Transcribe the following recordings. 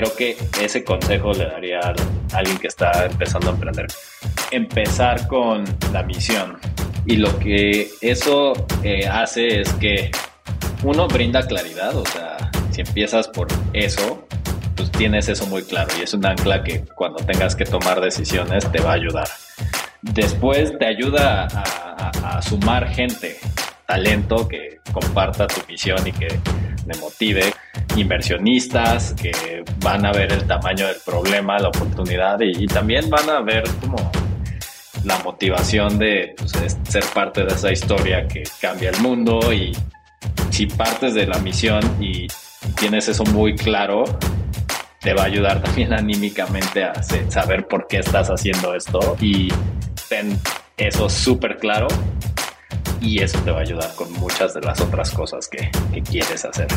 creo que ese consejo le daría a alguien que está empezando a emprender. Empezar con la misión. Y lo que eso eh, hace es que uno brinda claridad, o sea, si empiezas por eso, pues tienes eso muy claro y es un ancla que cuando tengas que tomar decisiones te va a ayudar. Después te ayuda a, sumar gente, talento que comparta tu misión y que me motive, inversionistas que van a ver el tamaño del problema, la oportunidad y, también van a ver como la motivación de pues, ser parte de esa historia que cambia el mundo y si partes de la misión y tienes eso muy claro, te va a ayudar también anímicamente a saber por qué estás haciendo esto y ten eso súper claro y eso te va a ayudar con muchas de las otras cosas que quieres hacer.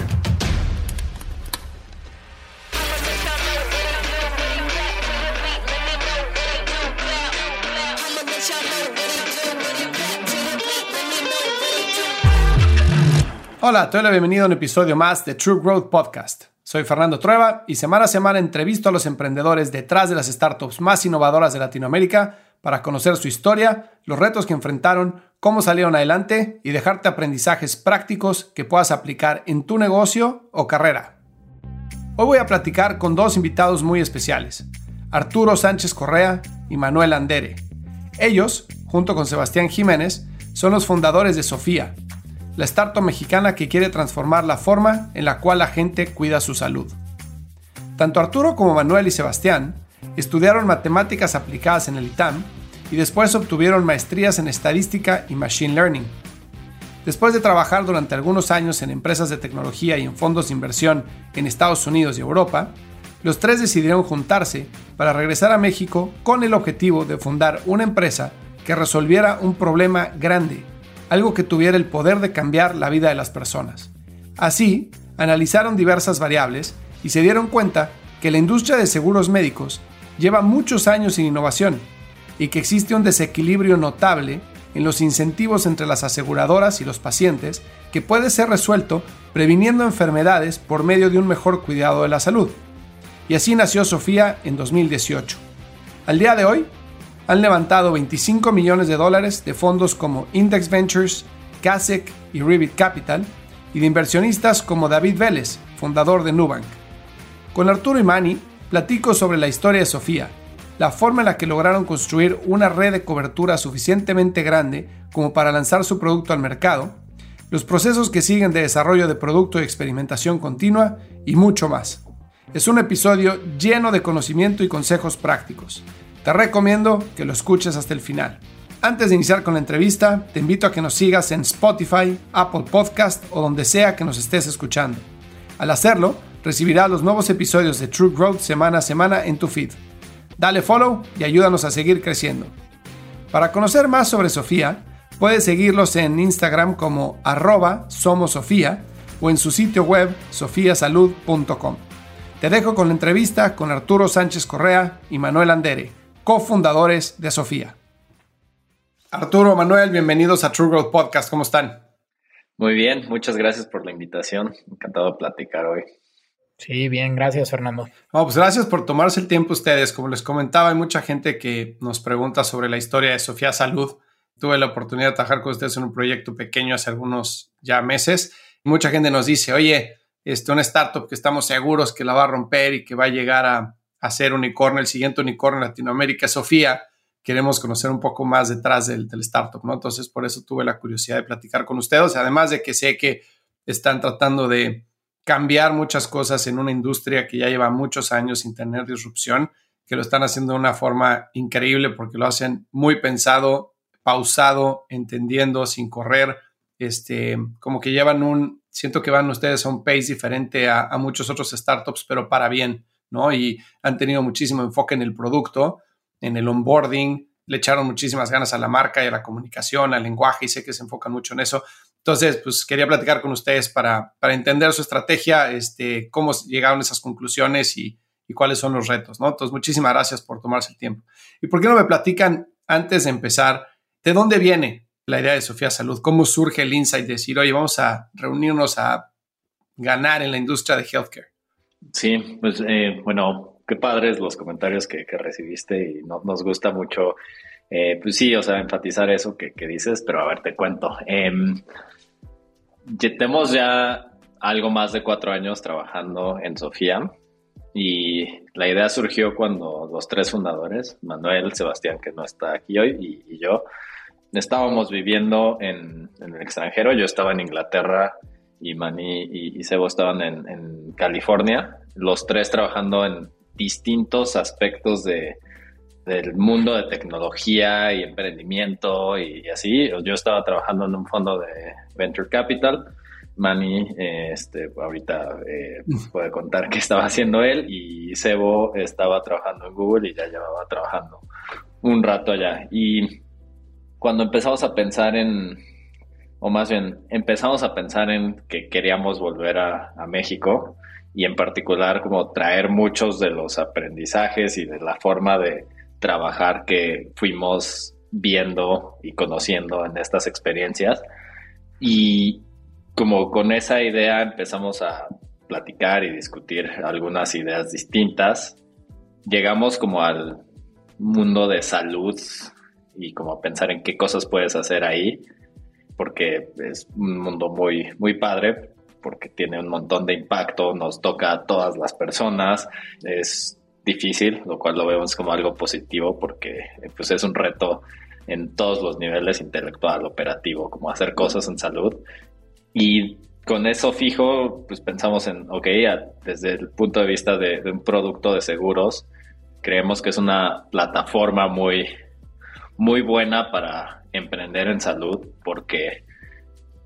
Hola, te doy la bienvenida a un episodio más de True Growth Podcast. Soy Fernando Trueba y semana a semana entrevisto a los emprendedores detrás de las startups más innovadoras de Latinoamérica para conocer su historia, los retos que enfrentaron, cómo salieron adelante y dejarte aprendizajes prácticos que puedas aplicar en tu negocio o carrera. Hoy voy a platicar con dos invitados muy especiales, Arturo Sánchez Correa y Manuel Andere. Ellos, junto con Sebastián Jiménez, son los fundadores de Sofía, la startup mexicana que quiere transformar la forma en la cual la gente cuida su salud. Tanto Arturo como Manuel y Sebastián estudiaron matemáticas aplicadas en el ITAM y después obtuvieron maestrías en estadística y machine learning. Después de trabajar durante algunos años en empresas de tecnología y en fondos de inversión en Estados Unidos y Europa, los tres decidieron juntarse para regresar a México con el objetivo de fundar una empresa que resolviera un problema grande algo que tuviera el poder de cambiar la vida de las personas. Así, analizaron diversas variables y se dieron cuenta que la industria de seguros médicos lleva muchos años sin innovación y que existe un desequilibrio notable en los incentivos entre las aseguradoras y los pacientes que puede ser resuelto previniendo enfermedades por medio de un mejor cuidado de la salud. Y así nació Sofía en 2018. Al día de hoy, han levantado 25 millones de dólares de fondos como Index Ventures, CASEC y Revit Capital, y de inversionistas como David Vélez, fundador de Nubank. Con Arturo y Mani platico sobre la historia de Sofía, la forma en la que lograron construir una red de cobertura suficientemente grande como para lanzar su producto al mercado, los procesos que siguen de desarrollo de producto y experimentación continua y mucho más. Es un episodio lleno de conocimiento y consejos prácticos. Te recomiendo que lo escuches hasta el final. Antes de iniciar con la entrevista, te invito a que nos sigas en Spotify, Apple Podcast o donde sea que nos estés escuchando. Al hacerlo, recibirás los nuevos episodios de True Growth semana a semana en tu feed. Dale follow y ayúdanos a seguir creciendo. Para conocer más sobre Sofía, puedes seguirlos en Instagram como arroba somosofía o en su sitio web sofiasalud.com. Te dejo con la entrevista con Arturo Sánchez Correa y Manuel Andere cofundadores de Sofía. Arturo, Manuel, bienvenidos a True Growth Podcast. ¿Cómo están? Muy bien, muchas gracias por la invitación. Encantado de platicar hoy. Sí, bien, gracias Fernando. pues gracias por tomarse el tiempo ustedes. Como les comentaba, hay mucha gente que nos pregunta sobre la historia de Sofía Salud. Tuve la oportunidad de trabajar con ustedes en un proyecto pequeño hace algunos ya meses. Mucha gente nos dice, oye, este, una startup que estamos seguros que la va a romper y que va a llegar a, hacer unicornio, el siguiente unicornio en Latinoamérica, Sofía, queremos conocer un poco más detrás del, startup, ¿no? Entonces, por eso tuve la curiosidad de platicar con ustedes, además de que sé que están tratando de cambiar muchas cosas en una industria que ya lleva muchos años sin tener disrupción, que lo están haciendo de una forma increíble porque lo hacen muy pensado, pausado, entendiendo, sin correr, este, como que llevan un, siento que van ustedes a un pace diferente a, a muchos otros startups, pero para bien. Y han tenido muchísimo enfoque en el producto, en el onboarding, le echaron muchísimas ganas a la marca y a la comunicación, al lenguaje, y sé que se enfocan mucho en eso. Entonces, pues quería platicar con ustedes para, para entender su estrategia, este, cómo llegaron esas conclusiones y, y, cuáles son los retos. Entonces, muchísimas gracias por tomarse el tiempo. ¿Y por qué no me platican antes de empezar de dónde viene la idea de Sofía Salud? ¿Cómo surge el insight de decir, oye, vamos a reunirnos a ganar en la industria de healthcare? Sí, pues eh, bueno, qué padres los comentarios que, recibiste y nos gusta mucho, eh, pues sí, o sea, enfatizar eso que, dices, pero a ver, te cuento. Eh, tenemos ya algo más de cuatro años trabajando en Sofía y la idea surgió cuando los tres fundadores, Manuel, Sebastián, que no está aquí hoy, y, yo, estábamos viviendo en, el extranjero. Yo estaba en Inglaterra y Mani y, Sebo estaban en, California, los tres trabajando en distintos aspectos de, del mundo de tecnología y emprendimiento y, así. Yo estaba trabajando en un fondo de Venture Capital Manny, eh, este, ahorita eh, puede contar qué estaba haciendo él y Sebo estaba trabajando en Google y ya llevaba trabajando un rato allá. Y cuando empezamos a pensar en, o más bien, empezamos a pensar en que queríamos volver a, a México y en particular como traer muchos de los aprendizajes y de la forma de trabajar que fuimos viendo y conociendo en estas experiencias. Y como con esa idea empezamos a platicar y discutir algunas ideas distintas. Llegamos como al mundo de salud y como a pensar en qué cosas puedes hacer ahí, porque es un mundo muy, muy padre, porque tiene un montón de impacto, nos toca a todas las personas, es difícil, lo cual lo vemos como algo positivo porque pues es un reto en todos los niveles, intelectual, operativo, como hacer cosas en salud. Y con eso fijo, pues pensamos en, ok, desde el punto de vista de, un producto de seguros, creemos que es una plataforma muy, muy buena para emprender en salud porque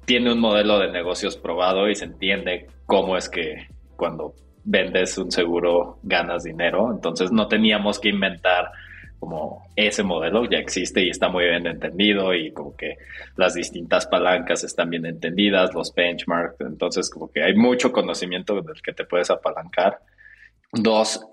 tiene un modelo de negocios probado y se entiende cómo es que cuando vendes un seguro ganas dinero. Entonces no teníamos que inventar como ese modelo ya existe y está muy bien entendido y como que las distintas palancas están bien entendidas, los benchmarks, entonces como que hay mucho conocimiento del que te puedes apalancar. Dos,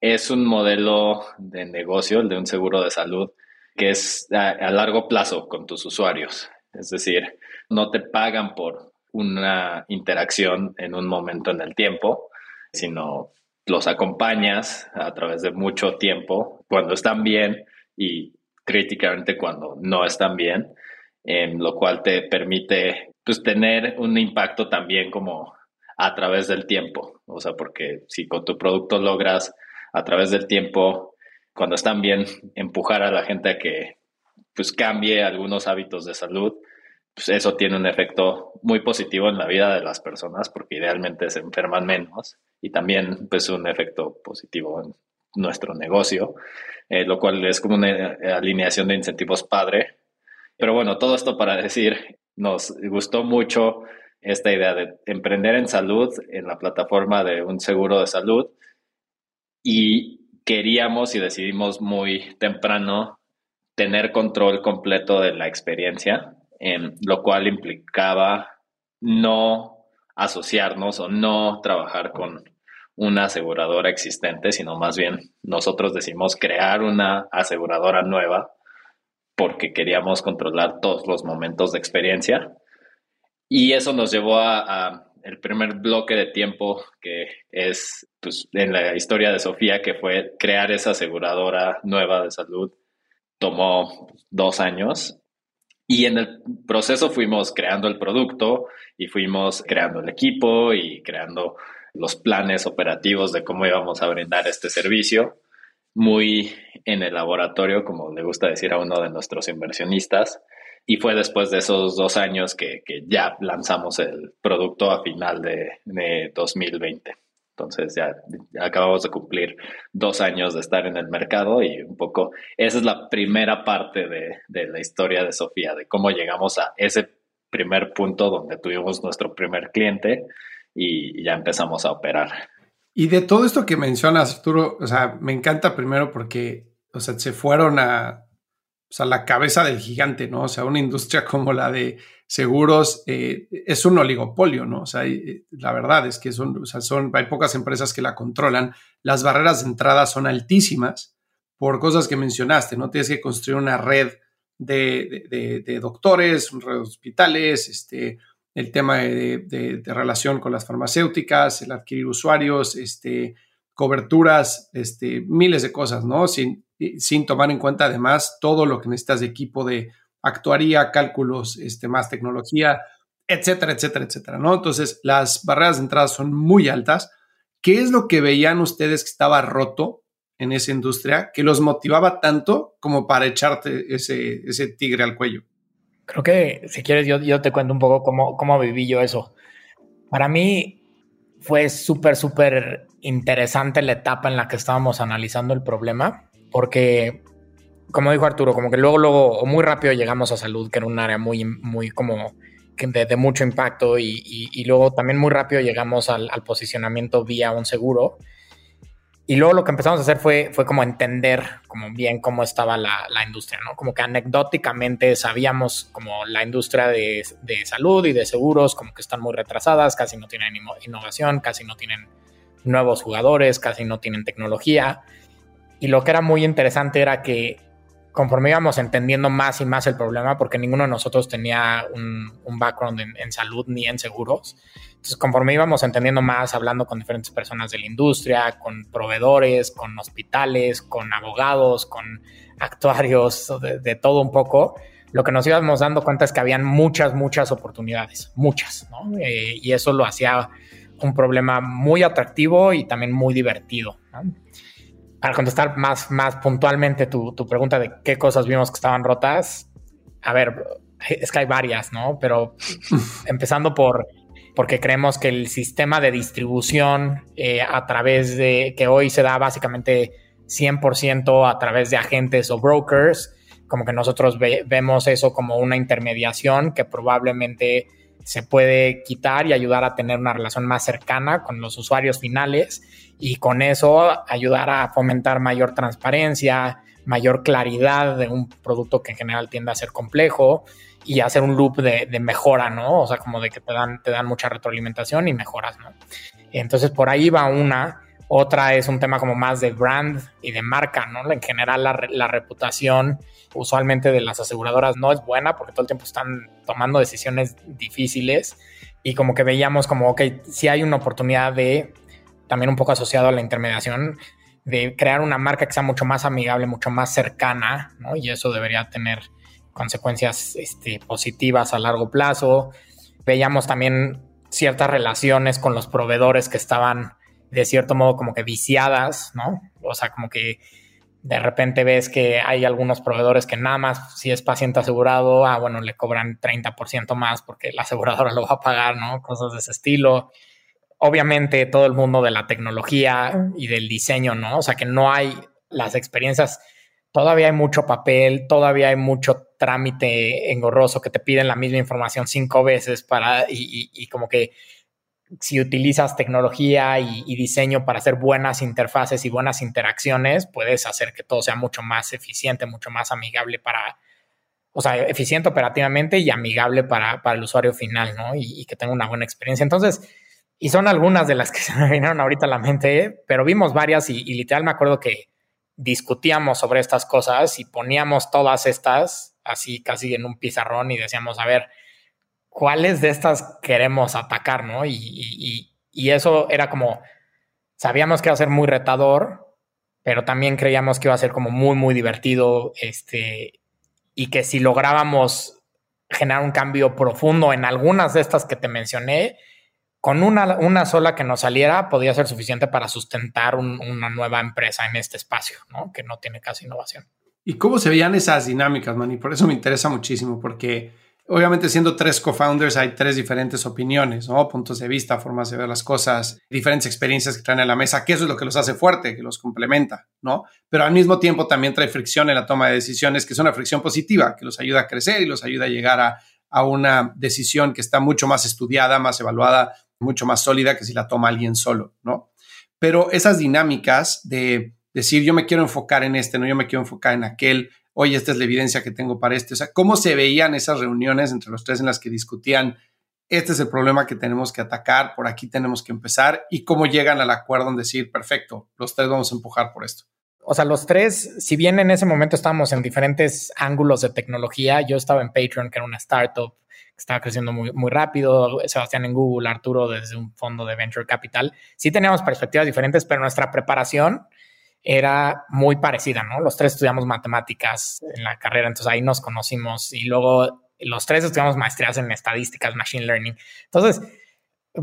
es un modelo de negocio, el de un seguro de salud, que es a, largo plazo con tus usuarios. Es decir, no te pagan por una interacción en un momento en el tiempo, sino los acompañas a través de mucho tiempo cuando están bien y críticamente cuando no están bien, lo cual te permite pues, tener un impacto también como a través del tiempo. O sea, porque si con tu producto logras a través del tiempo, cuando están bien, empujar a la gente a que pues cambie algunos hábitos de salud, pues eso tiene un efecto muy positivo en la vida de las personas porque idealmente se enferman menos y también pues un efecto positivo en nuestro negocio, eh, lo cual es como una alineación de incentivos padre. Pero bueno, todo esto para decir, nos gustó mucho esta idea de emprender en salud en la plataforma de un seguro de salud y queríamos y decidimos muy temprano tener control completo de la experiencia lo cual implicaba no asociarnos o no trabajar con una aseguradora existente, sino más bien nosotros decimos crear una aseguradora nueva porque queríamos controlar todos los momentos de experiencia. Y eso nos llevó a, el primer bloque de tiempo que es pues, en la historia de Sofía, que fue crear esa aseguradora nueva de salud. Tomó dos años y en el proceso fuimos creando el producto y fuimos creando el equipo y creando los planes operativos de cómo íbamos a brindar este servicio, muy en el laboratorio, como le gusta decir a uno de nuestros inversionistas. Y fue después de esos dos años que, ya lanzamos el producto a final de, de 2020. Entonces ya, acabamos de cumplir dos años de estar en el mercado y un poco esa es la primera parte de, la historia de Sofía, de cómo llegamos a ese primer punto donde tuvimos nuestro primer cliente y ya empezamos a operar. Y de todo esto que mencionas, Arturo, o sea, me encanta primero porque, o sea, se fueron a, o sea, la cabeza del gigante, ¿no? O sea, una industria como la de seguros eh, es un oligopolio, ¿no? O sea, eh, la verdad es que son, son, hay pocas empresas que la controlan. Las barreras de entrada son altísimas por cosas que mencionaste, ¿no? Tienes que construir una red de, de, doctores, una red de hospitales, este, el tema de, relación con las farmacéuticas, el adquirir usuarios, este, coberturas, este, miles de cosas, ¿no? Sin, sin tomar en cuenta además todo lo que necesitas de equipo de actuaría, cálculos, este, más tecnología, etcétera, etcétera, etcétera, ¿no? Entonces, las barreras de entrada son muy altas. ¿Qué es lo que veían ustedes que estaba roto en esa industria que los motivaba tanto como para echarte ese, ese tigre al cuello? Creo que si quieres yo, yo te cuento un poco cómo, cómo viví yo eso. Para mí fue súper, súper interesante la etapa en la que estábamos analizando el problema, porque, como dijo Arturo, como que luego, luego, o muy rápido llegamos a salud, que era un área muy, muy como de, de mucho impacto, y, y, luego también muy rápido llegamos al, al posicionamiento vía un seguro. Y luego lo que empezamos a hacer fue, fue como entender como bien cómo estaba la, la industria, ¿no? Como que anecdóticamente sabíamos como la industria de, de, salud y de seguros como que están muy retrasadas, casi no tienen innovación, casi no tienen nuevos jugadores, casi no tienen tecnología. Y lo que era muy interesante era que conforme íbamos entendiendo más y más el problema, porque ninguno de nosotros tenía un, un background en, en salud ni en seguros, entonces, conforme íbamos entendiendo más, hablando con diferentes personas de la industria, con proveedores, con hospitales, con abogados, con actuarios, de, todo un poco, lo que nos íbamos dando cuenta es que habían muchas, muchas oportunidades, muchas, ¿no? Eh, y eso lo hacía un problema muy atractivo y también muy divertido. Para contestar más, más puntualmente tu, tu pregunta de qué cosas vimos que estaban rotas, a ver, es que hay varias, ¿no? Pero empezando por porque creemos que el sistema de distribución eh, a través de, que hoy se da básicamente 100% a través de agentes o brokers, como que nosotros vemos eso como una intermediación que probablemente se puede quitar y ayudar a tener una relación más cercana con los usuarios finales y con eso ayudar a fomentar mayor transparencia, mayor claridad de un producto que en general tiende a ser complejo y hacer un loop de, mejora, ¿no? O sea, como de que te dan, te dan mucha retroalimentación y mejoras, ¿no? Entonces por ahí va una. Otra es un tema como más de brand y de marca, ¿no? En general la, reputación usualmente de las aseguradoras no es buena porque todo el tiempo están tomando decisiones difíciles y como que veíamos como, ok, si hay una oportunidad de, también un poco asociado a la intermediación, de crear una marca que sea mucho más amigable, mucho más cercana, ¿no? Y eso debería tener consecuencias este, positivas a largo plazo. Veíamos también ciertas relaciones con los proveedores que estaban de cierto modo como que viciadas, ¿no? O sea, como que de repente ves que hay algunos proveedores que nada más si es paciente asegurado, ah, bueno, le cobran 30% más porque la aseguradora lo va a pagar, ¿no? Cosas de ese estilo. Obviamente todo el mundo de la tecnología y del diseño, ¿no? O sea, que no hay las experiencias todavía hay mucho papel, todavía hay mucho trámite engorroso que te piden la misma información cinco veces para y, como que si utilizas tecnología y, diseño para hacer buenas interfaces y buenas interacciones, puedes hacer que todo sea mucho más eficiente, mucho más amigable para, o sea, eficiente operativamente y amigable para, para el usuario final, ¿no? Y, que tenga una buena experiencia. Entonces, y son algunas de las que se me vinieron ahorita a la mente, pero vimos varias y literal me acuerdo que discutíamos sobre estas cosas y poníamos todas estas así casi en un pizarrón y decíamos, a ver, ¿cuáles de estas queremos atacar? ¿no? Y, eso era como, sabíamos que iba a ser muy retador, pero también creíamos que iba a ser como muy, muy divertido, este, y que si lográbamos generar un cambio profundo en algunas de estas que te mencioné, con una, una, sola que nos saliera podía ser suficiente para sustentar una nueva empresa en este espacio, ¿no? que no tiene casi innovación. ¿Y cómo se veían esas dinámicas, man? Y por eso me interesa muchísimo, porque obviamente siendo tres co-founders hay tres diferentes opiniones, ¿no? puntos de vista, formas de ver las cosas, diferentes experiencias que traen a la mesa, que eso es lo que los hace fuerte, que los complementa, ¿no? Pero al mismo tiempo también trae fricción en la toma de decisiones, que es una fricción positiva, que los ayuda a crecer y los ayuda a llegar a, a una decisión que está mucho más estudiada, más evaluada mucho más sólida que si la toma alguien solo, ¿no? Pero esas dinámicas de decir yo me quiero enfocar en este, no yo me quiero enfocar en aquel, oye, esta es la evidencia que tengo para este, o sea, cómo se veían esas reuniones entre los tres en las que discutían, este es el problema que tenemos que atacar, por aquí tenemos que empezar y cómo llegan al acuerdo en decir, perfecto, los tres vamos a empujar por esto. O sea, los tres, si bien en ese momento estábamos en diferentes ángulos de tecnología, yo estaba en Patreon, que era una startup estaba creciendo muy, muy rápido, Sebastián en Google, Arturo desde un fondo de Venture Capital. Sí teníamos perspectivas diferentes, pero nuestra preparación era muy parecida, ¿no? Los tres estudiamos matemáticas en la carrera, entonces ahí nos conocimos y luego los tres estudiamos maestrías en estadísticas, machine learning. Entonces,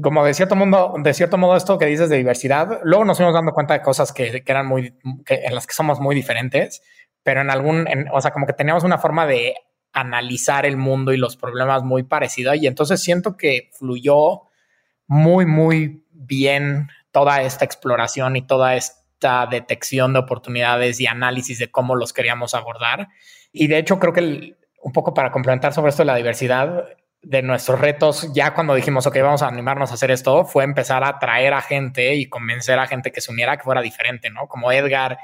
como de cierto mundo, de cierto modo esto que dices de diversidad, luego nos fuimos dando cuenta de cosas que, eran muy, en las que somos muy diferentes, pero en algún, o sea, como que teníamos una forma de analizar el mundo y los problemas muy parecida y entonces siento que fluyó muy, muy bien toda esta exploración y toda esta detección de oportunidades y análisis de cómo los queríamos abordar. Y de hecho creo que un poco para complementar sobre esto de la diversidad, de nuestros retos, ya cuando dijimos, ok, vamos a animarnos a hacer esto, fue empezar a traer a gente y convencer a gente que se uniera, que fuera diferente, ¿no? Como Edgar,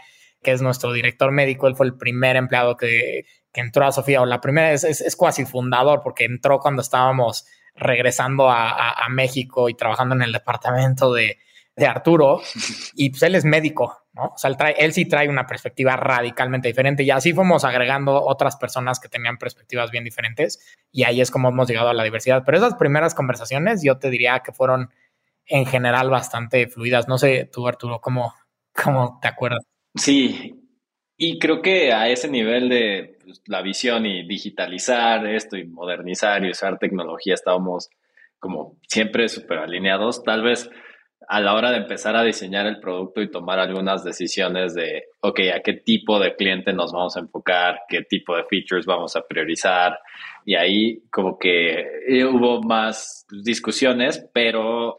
que es nuestro director médico, él fue el primer empleado que, entró a Sofía, o la primera es, es, cuasi fundador, porque entró cuando estábamos regresando a México y trabajando en el departamento de, de Arturo y pues él es médico, ¿no? O sea, él, trae, él sí trae una perspectiva radicalmente diferente y así fuimos agregando otras personas que tenían perspectivas bien diferentes y ahí es como hemos llegado a la diversidad. Pero esas primeras conversaciones yo te diría que fueron en general bastante fluidas. No sé tú, Arturo, ¿cómo, cómo te acuerdas? Sí, y creo que a ese nivel de pues, la visión y digitalizar esto y modernizar y usar tecnología estábamos como siempre súper alineados. Tal vez a la hora de empezar a diseñar el producto y tomar algunas decisiones de, ok, a qué tipo de cliente nos vamos a enfocar, qué tipo de features vamos a priorizar. Y ahí como que eh, hubo más discusiones, pero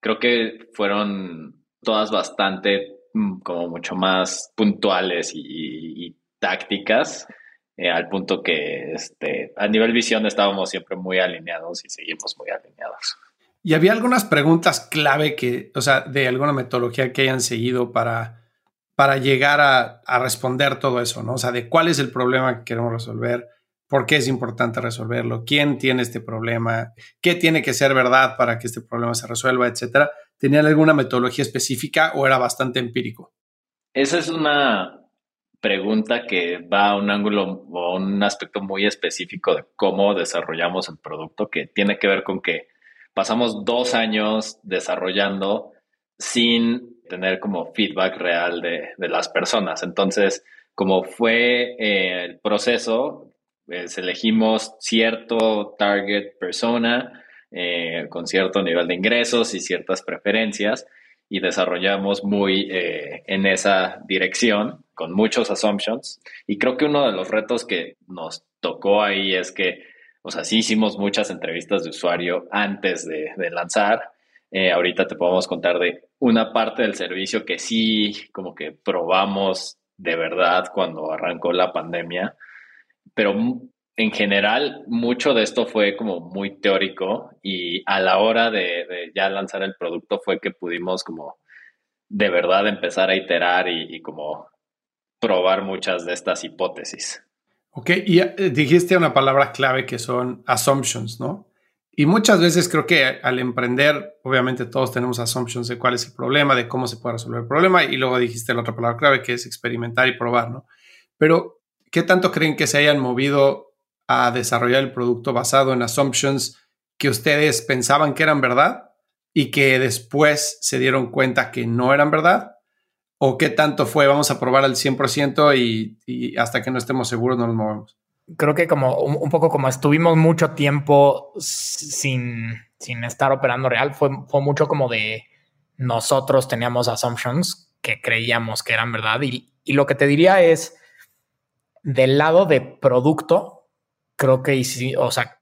creo que fueron todas bastante mm, como mucho más puntuales y, tácticas, eh, al punto que este, a nivel visión estábamos siempre muy alineados y seguimos muy alineados. Y había algunas preguntas clave que, o sea, de alguna metodología que hayan seguido para, para llegar a, a, responder todo eso, ¿no? O sea, de cuál es el problema que queremos resolver, por qué es importante resolverlo, quién tiene este problema, qué tiene que ser verdad para que este problema se resuelva, etcétera. ¿Tenían alguna metodología específica o era bastante empírico? Esa es una pregunta que va a un ángulo o un aspecto muy específico de cómo desarrollamos el producto, que tiene que ver con que pasamos dos años desarrollando sin tener como feedback real de, las personas. Entonces, como fue eh, el proceso, pues elegimos cierto target persona eh, con cierto nivel de ingresos y ciertas preferencias y desarrollamos muy eh, en esa dirección con muchos assumptions. Y creo que uno de los retos que nos tocó ahí es que o sea, sí hicimos muchas entrevistas de usuario antes de, lanzar. Eh, ahorita te podemos contar de una parte del servicio que sí, como que probamos de verdad cuando arrancó la pandemia, pero en general mucho de esto fue como muy teórico y a la hora de, ya lanzar el producto fue que pudimos como de verdad empezar a iterar y como probar muchas de estas hipótesis. Ok, y eh, dijiste una palabra clave que son assumptions, ¿no? Y muchas veces creo que al emprender, obviamente todos tenemos assumptions de cuál es el problema, de cómo se puede resolver el problema, y luego dijiste la otra palabra clave que es experimentar y probar, ¿no? Pero, ¿qué tanto creen que se hayan movido a desarrollar el producto basado en assumptions que ustedes pensaban que eran verdad y que después se dieron cuenta que no eran verdad? ¿O qué tanto fue? Vamos a probar al 100% y, y hasta que no estemos seguros no nos movemos. Creo que como un, poco como estuvimos mucho tiempo sin, sin estar operando real, fue, fue mucho como de nosotros teníamos assumptions que creíamos que eran verdad. Y, y lo que te diría es, del lado de producto, creo que, o sea,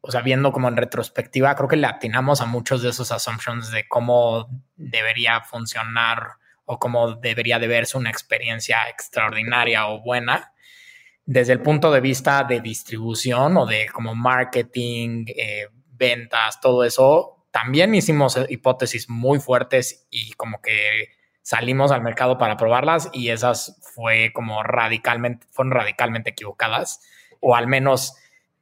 o sea, viendo como en retrospectiva, creo que le atinamos a muchos de esos assumptions de cómo debería funcionar o cómo debería de verse una experiencia extraordinaria o buena desde el punto de vista de distribución o de como marketing, eh, ventas, todo eso. También hicimos hipótesis muy fuertes y como que salimos al mercado para probarlas y esas fue como radicalmente, fueron radicalmente equivocadas o al menos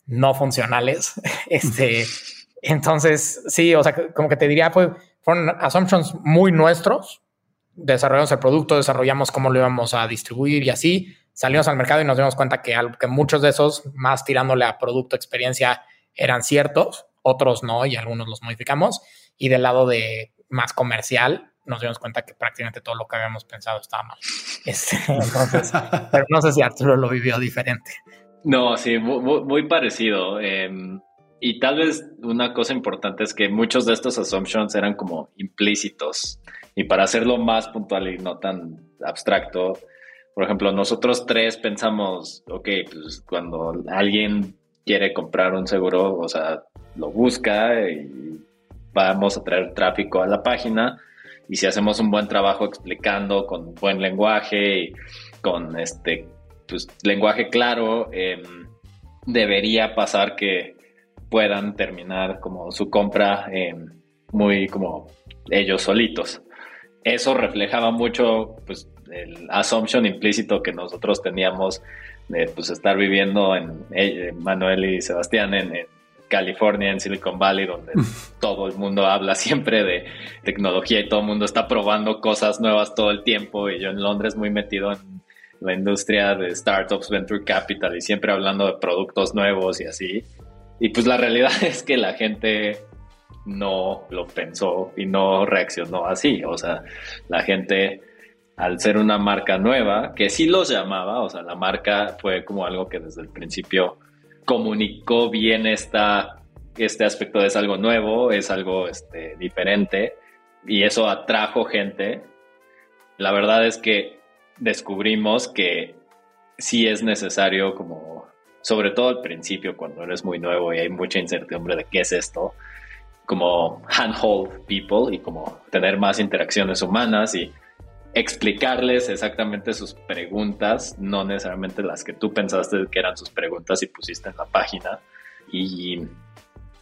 no funcionales. este, entonces, sí, o sea, como que te diría, pues, fueron assumptions muy nuestros, desarrollamos el producto, desarrollamos cómo lo íbamos a distribuir y así salimos al mercado y nos dimos cuenta que, muchos de esos, más tirándole a producto, experiencia, eran ciertos, otros no y algunos los modificamos. Y del lado de más comercial, nos dimos cuenta que prácticamente todo lo que habíamos pensado estaba mal. Este, pero no sé si Arturo lo vivió diferente. No, sí, muy, parecido. Em, y tal vez una cosa importante es que muchos de estos assumptions eran como implícitos. Y para hacerlo más puntual y no tan abstracto, por ejemplo, nosotros tres pensamos, ok, pues cuando alguien quiere comprar un seguro, o sea, lo busca y vamos a traer tráfico a la página. Y si hacemos un buen trabajo explicando con buen lenguaje y con este pues, lenguaje claro, em, debería pasar que puedan terminar como su compra em, muy como ellos solitos. Eso reflejaba mucho pues, el assumption implícito que nosotros teníamos de pues, estar viviendo en, eh, Manuel y Sebastián en, California, en Silicon Valley, donde todo el mundo habla siempre de tecnología y todo el mundo está probando cosas nuevas todo el tiempo. Y yo en Londres muy metido en la industria de startups, venture capital y siempre hablando de productos nuevos y así. Y pues la realidad es que la gente no lo pensó y no reaccionó así. O sea, la gente, al ser una marca nueva, que sí los llamaba, o sea, la marca fue como algo que desde el principio comunicó bien esta, este aspecto de es algo nuevo, es algo este, diferente y eso atrajo gente. La verdad es que descubrimos que sí es necesario como, sobre todo al principio, cuando eres muy nuevo y hay mucha incertidumbre de qué es esto, como handhold people y como tener más interacciones humanas y explicarles exactamente sus preguntas, no necesariamente las que tú pensaste que eran sus preguntas y pusiste en la página. Y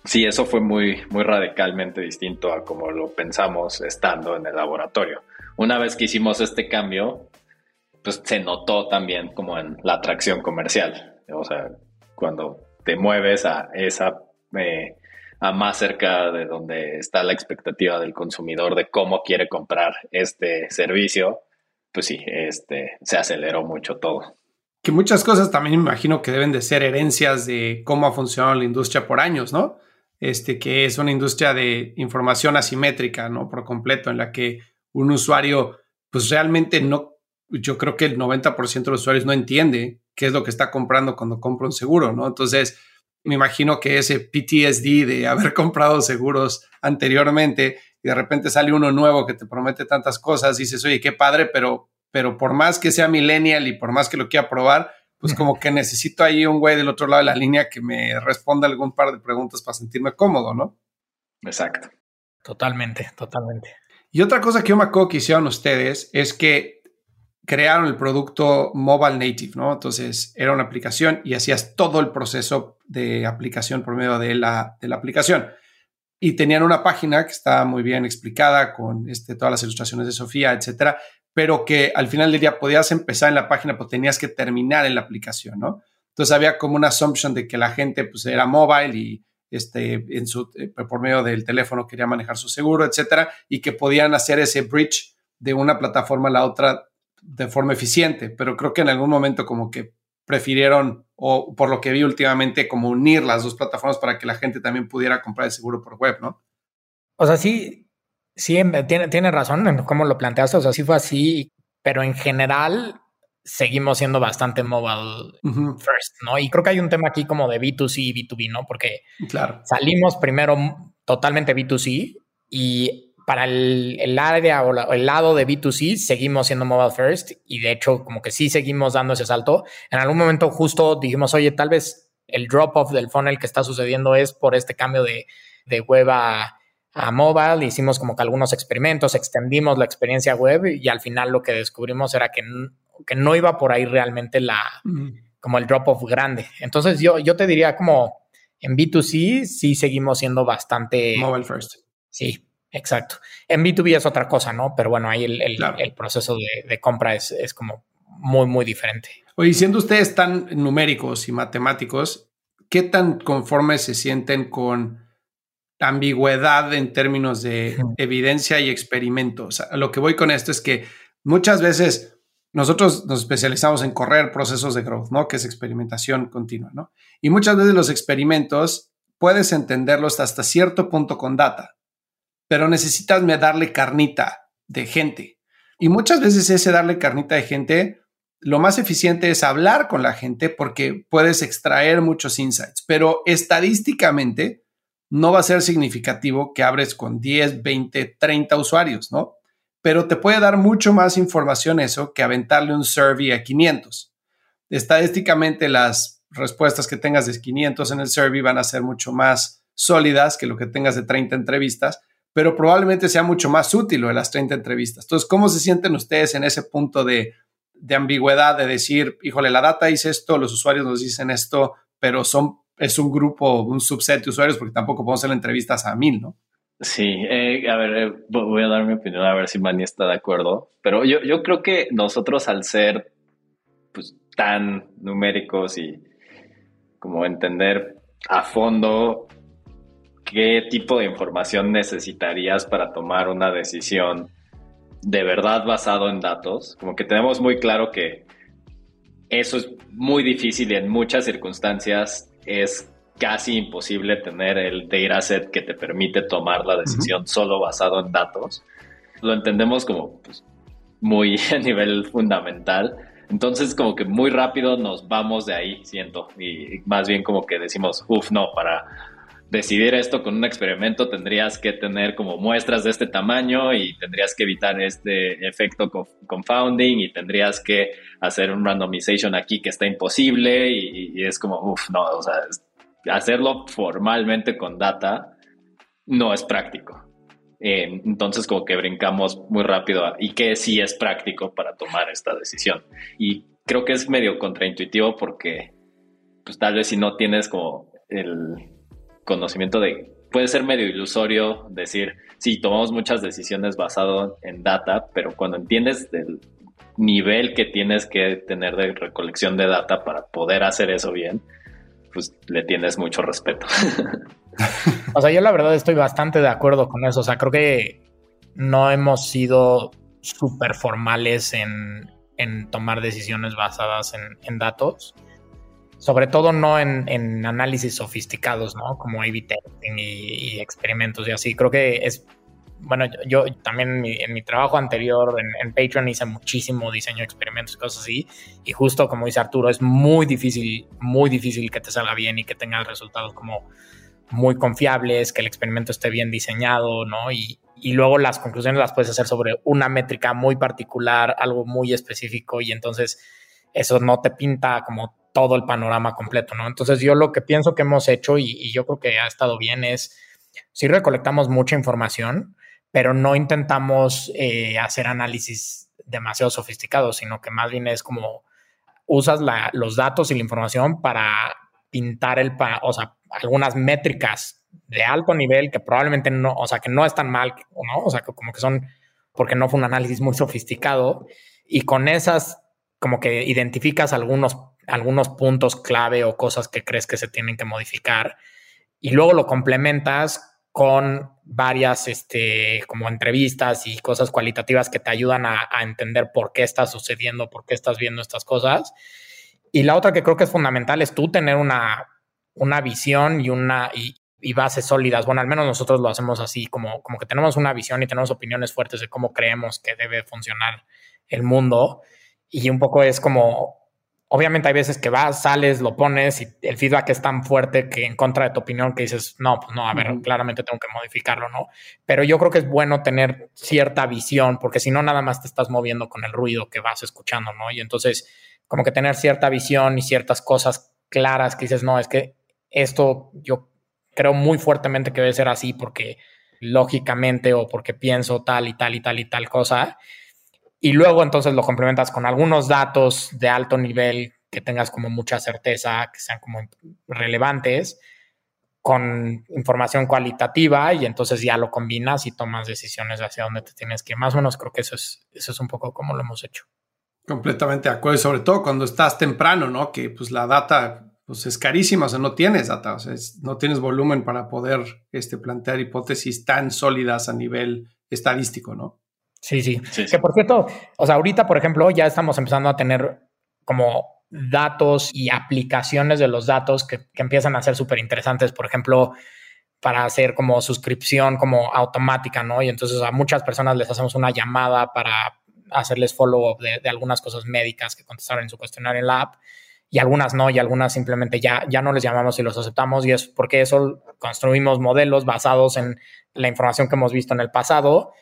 sí, eso fue muy, muy radicalmente distinto a como lo pensamos estando en el laboratorio. Una vez que hicimos este cambio, pues se notó también como en la atracción comercial. O sea, cuando te mueves a esa, eh, a más cerca de donde está la expectativa del consumidor de cómo quiere comprar este servicio, pues sí, este, se aceleró mucho todo. Que muchas cosas también me imagino que deben de ser herencias de cómo ha funcionado la industria por años, ¿no? Este, que es una industria de información asimétrica, ¿no? Por completo, en la que un usuario, pues realmente no yo creo que el 90% de los usuarios no entiende qué es lo que está comprando cuando compra un seguro, ¿no? Entonces, me imagino que ese PTSD de haber comprado seguros anteriormente y de repente sale uno nuevo que te promete tantas cosas, dices, oye, qué padre, pero, pero por más que sea millennial y por más que lo quiera probar, pues como que necesito ahí un güey del otro lado de la línea que me responda algún par de preguntas para sentirme cómodo, ¿no? Exacto. Totalmente, totalmente. Y otra cosa que yo me acuerdo que hicieron ustedes es que crearon el producto mobile native, ¿no? Entonces era una aplicación y hacías todo el proceso de aplicación por medio de la, de la aplicación. Y tenían una página que estaba muy bien explicada con este, todas las ilustraciones de Sofía, etcétera, pero que al final del día podías empezar en la página, pero tenías que terminar en la aplicación, ¿no? Entonces había como una assumption de que la gente pues era mobile y este, en su, eh, por medio del teléfono quería manejar su seguro, etcétera, y que podían hacer ese bridge de una plataforma a la otra de forma eficiente, pero creo que en algún momento como que prefirieron, o por lo que vi últimamente, como unir las dos plataformas para que la gente también pudiera comprar el seguro por web, ¿no? O sea, sí, sí, tiene, tiene razón en cómo lo planteaste, o sea, sí fue así, pero en general seguimos siendo bastante mobile first, ¿no? Y creo que hay un tema aquí como de B2C y B2B, ¿no? Porque claro. salimos primero totalmente B2C y para el, área o el lado de B2C seguimos siendo mobile first y de hecho como que sí seguimos dando ese salto. En algún momento justo dijimos, oye, tal vez el drop off del funnel que está sucediendo es por este cambio de, web a, mobile. Hicimos como que algunos experimentos, extendimos la experiencia web y al final lo que descubrimos era que, que no iba por ahí realmente la, como el drop off grande. Entonces yo, yo te diría como en B2C sí seguimos siendo bastante... Mobile first. Sí, Exacto. En B2B es otra cosa, ¿no? Pero bueno, ahí el, proceso de, compra es, como muy, muy diferente. Oye, siendo ustedes tan numéricos y matemáticos, ¿qué tan conformes se sienten con ambigüedad en términos de evidencia y experimentos? lo que voy con esto es que muchas veces nosotros nos especializamos en correr procesos de growth, ¿no? Que es experimentación continua, ¿no? Y muchas veces los experimentos puedes entenderlo hasta cierto punto con data, pero necesitas darle carnita de gente. Y muchas veces ese darle carnita de gente, lo más eficiente es hablar con la gente porque puedes extraer muchos insights, pero estadísticamente no va a ser significativo que abres con 10, 20, 30 usuarios, ¿no? Pero te puede dar mucho más información eso que aventarle un survey a 500. Estadísticamente las respuestas que tengas de 500 en el survey van a ser mucho más sólidas que lo que tengas de 30 entrevistas, pero probablemente sea mucho más útil lo de las 30 entrevistas. Entonces, ¿cómo se sienten ustedes en ese punto de, de ambigüedad de decir, híjole, la data dice esto, los usuarios nos dicen esto, pero son, es un grupo, un subset de usuarios porque tampoco podemos hacer entrevistas a mil, ¿no? Sí, eh, a ver, eh, voy a dar mi opinión a ver si Manny está de acuerdo, pero yo, yo creo que nosotros al ser pues, tan numéricos y como entender a fondo qué tipo de información necesitarías para tomar una decisión de verdad basado en datos. Como que tenemos muy claro que eso es muy difícil y en muchas circunstancias es casi imposible tener el dataset que te permite tomar la decisión solo basado en datos. Lo entendemos como pues, muy a nivel fundamental. Entonces como que muy rápido nos vamos de ahí, siento. Y más bien como que decimos, uff, no, para decidir esto con un experimento tendrías que tener como muestras de este tamaño y tendrías que evitar este efecto confounding y tendrías que hacer un randomization aquí que está imposible y, es como, uff, no, o sea, hacerlo formalmente con data no es práctico. Eh, entonces como que brincamos muy rápido y que sí es práctico para tomar esta decisión. Y creo que es medio contraintuitivo porque pues tal vez si no tienes como el conocimiento de, puede ser medio ilusorio decir, sí, tomamos muchas decisiones basado en data, pero cuando entiendes del nivel que tienes que tener de recolección de data para poder hacer eso bien, pues le tienes mucho respeto. o sea, yo la verdad estoy bastante de acuerdo con eso. O sea, creo que no hemos sido súper formales en, tomar decisiones basadas en datos sobre todo no en, análisis sofisticados, ¿no? Como A-B testing y, experimentos y así. Creo que es, bueno, yo, también en mi, trabajo anterior en, Patreon hice muchísimo diseño de experimentos y cosas así. Y justo como dice Arturo, es muy difícil, muy difícil que te salga bien y que tengas resultados como muy confiables, que el experimento esté bien diseñado, ¿no? Y, y luego las conclusiones las puedes hacer sobre una métrica muy particular, algo muy específico y entonces eso no te pinta como todo el panorama completo, ¿no? Entonces yo lo que pienso que hemos hecho y, yo creo que ha estado bien es, sí recolectamos mucha información, pero no intentamos eh, hacer análisis demasiado sofisticados, sino que más bien es como usas los datos y la información para pintar el, o sea, algunas métricas de alto nivel que probablemente no, o sea, que no están mal, ¿no? O sea, que como que son, porque no fue un análisis muy sofisticado y con esas como que identificas algunos algunos puntos clave o cosas que crees que se tienen que modificar y luego lo complementas con varias este, como entrevistas y cosas cualitativas que te ayudan a, entender por qué está sucediendo, por qué estás viendo estas cosas. Y la otra que creo que es fundamental es tú tener una, una visión y una y, bases sólidas. Bueno, al menos nosotros lo hacemos así, como, como que tenemos una visión y tenemos opiniones fuertes de cómo creemos que debe funcionar el mundo. Y un poco es como obviamente hay veces que vas, sales, lo pones y el feedback es tan fuerte que en contra de tu opinión que dices, no, pues no, a ver, claramente tengo que modificarlo, ¿no? Pero yo creo que es bueno tener cierta visión porque si no, nada más te estás moviendo con el ruido que vas escuchando, ¿no? Y entonces, como que tener cierta visión y ciertas cosas claras que dices, no, es que esto yo creo muy fuertemente que debe ser así porque lógicamente o porque pienso tal y tal y tal y tal cosa y luego entonces lo complementas con algunos datos de alto nivel que tengas como mucha certeza, que sean como relevantes, con información cualitativa y entonces ya lo combinas y tomas decisiones hacia dónde te tienes que. Más o menos creo que eso es, eso es un poco como lo hemos hecho. Completamente de acuerdo, sobre todo cuando estás temprano, ¿no? Que pues la data pues es carísima, o sea, no tienes data, o sea, no tienes volumen para poder este, plantear hipótesis tan sólidas a nivel estadístico, ¿no? Sí, sí, Que por cierto, o sea, ahorita, por ejemplo, ya estamos empezando a tener como datos y aplicaciones de los datos que, que empiezan a ser súper interesantes. Por ejemplo, para hacer como suscripción como automática, ¿no? Y entonces a muchas personas les hacemos una llamada para hacerles follow-up de, algunas cosas médicas que contestaron en su cuestionario en la app y algunas no, y algunas simplemente ya, ya no les llamamos y los aceptamos y es porque eso construimos modelos basados en la información que hemos visto en el pasado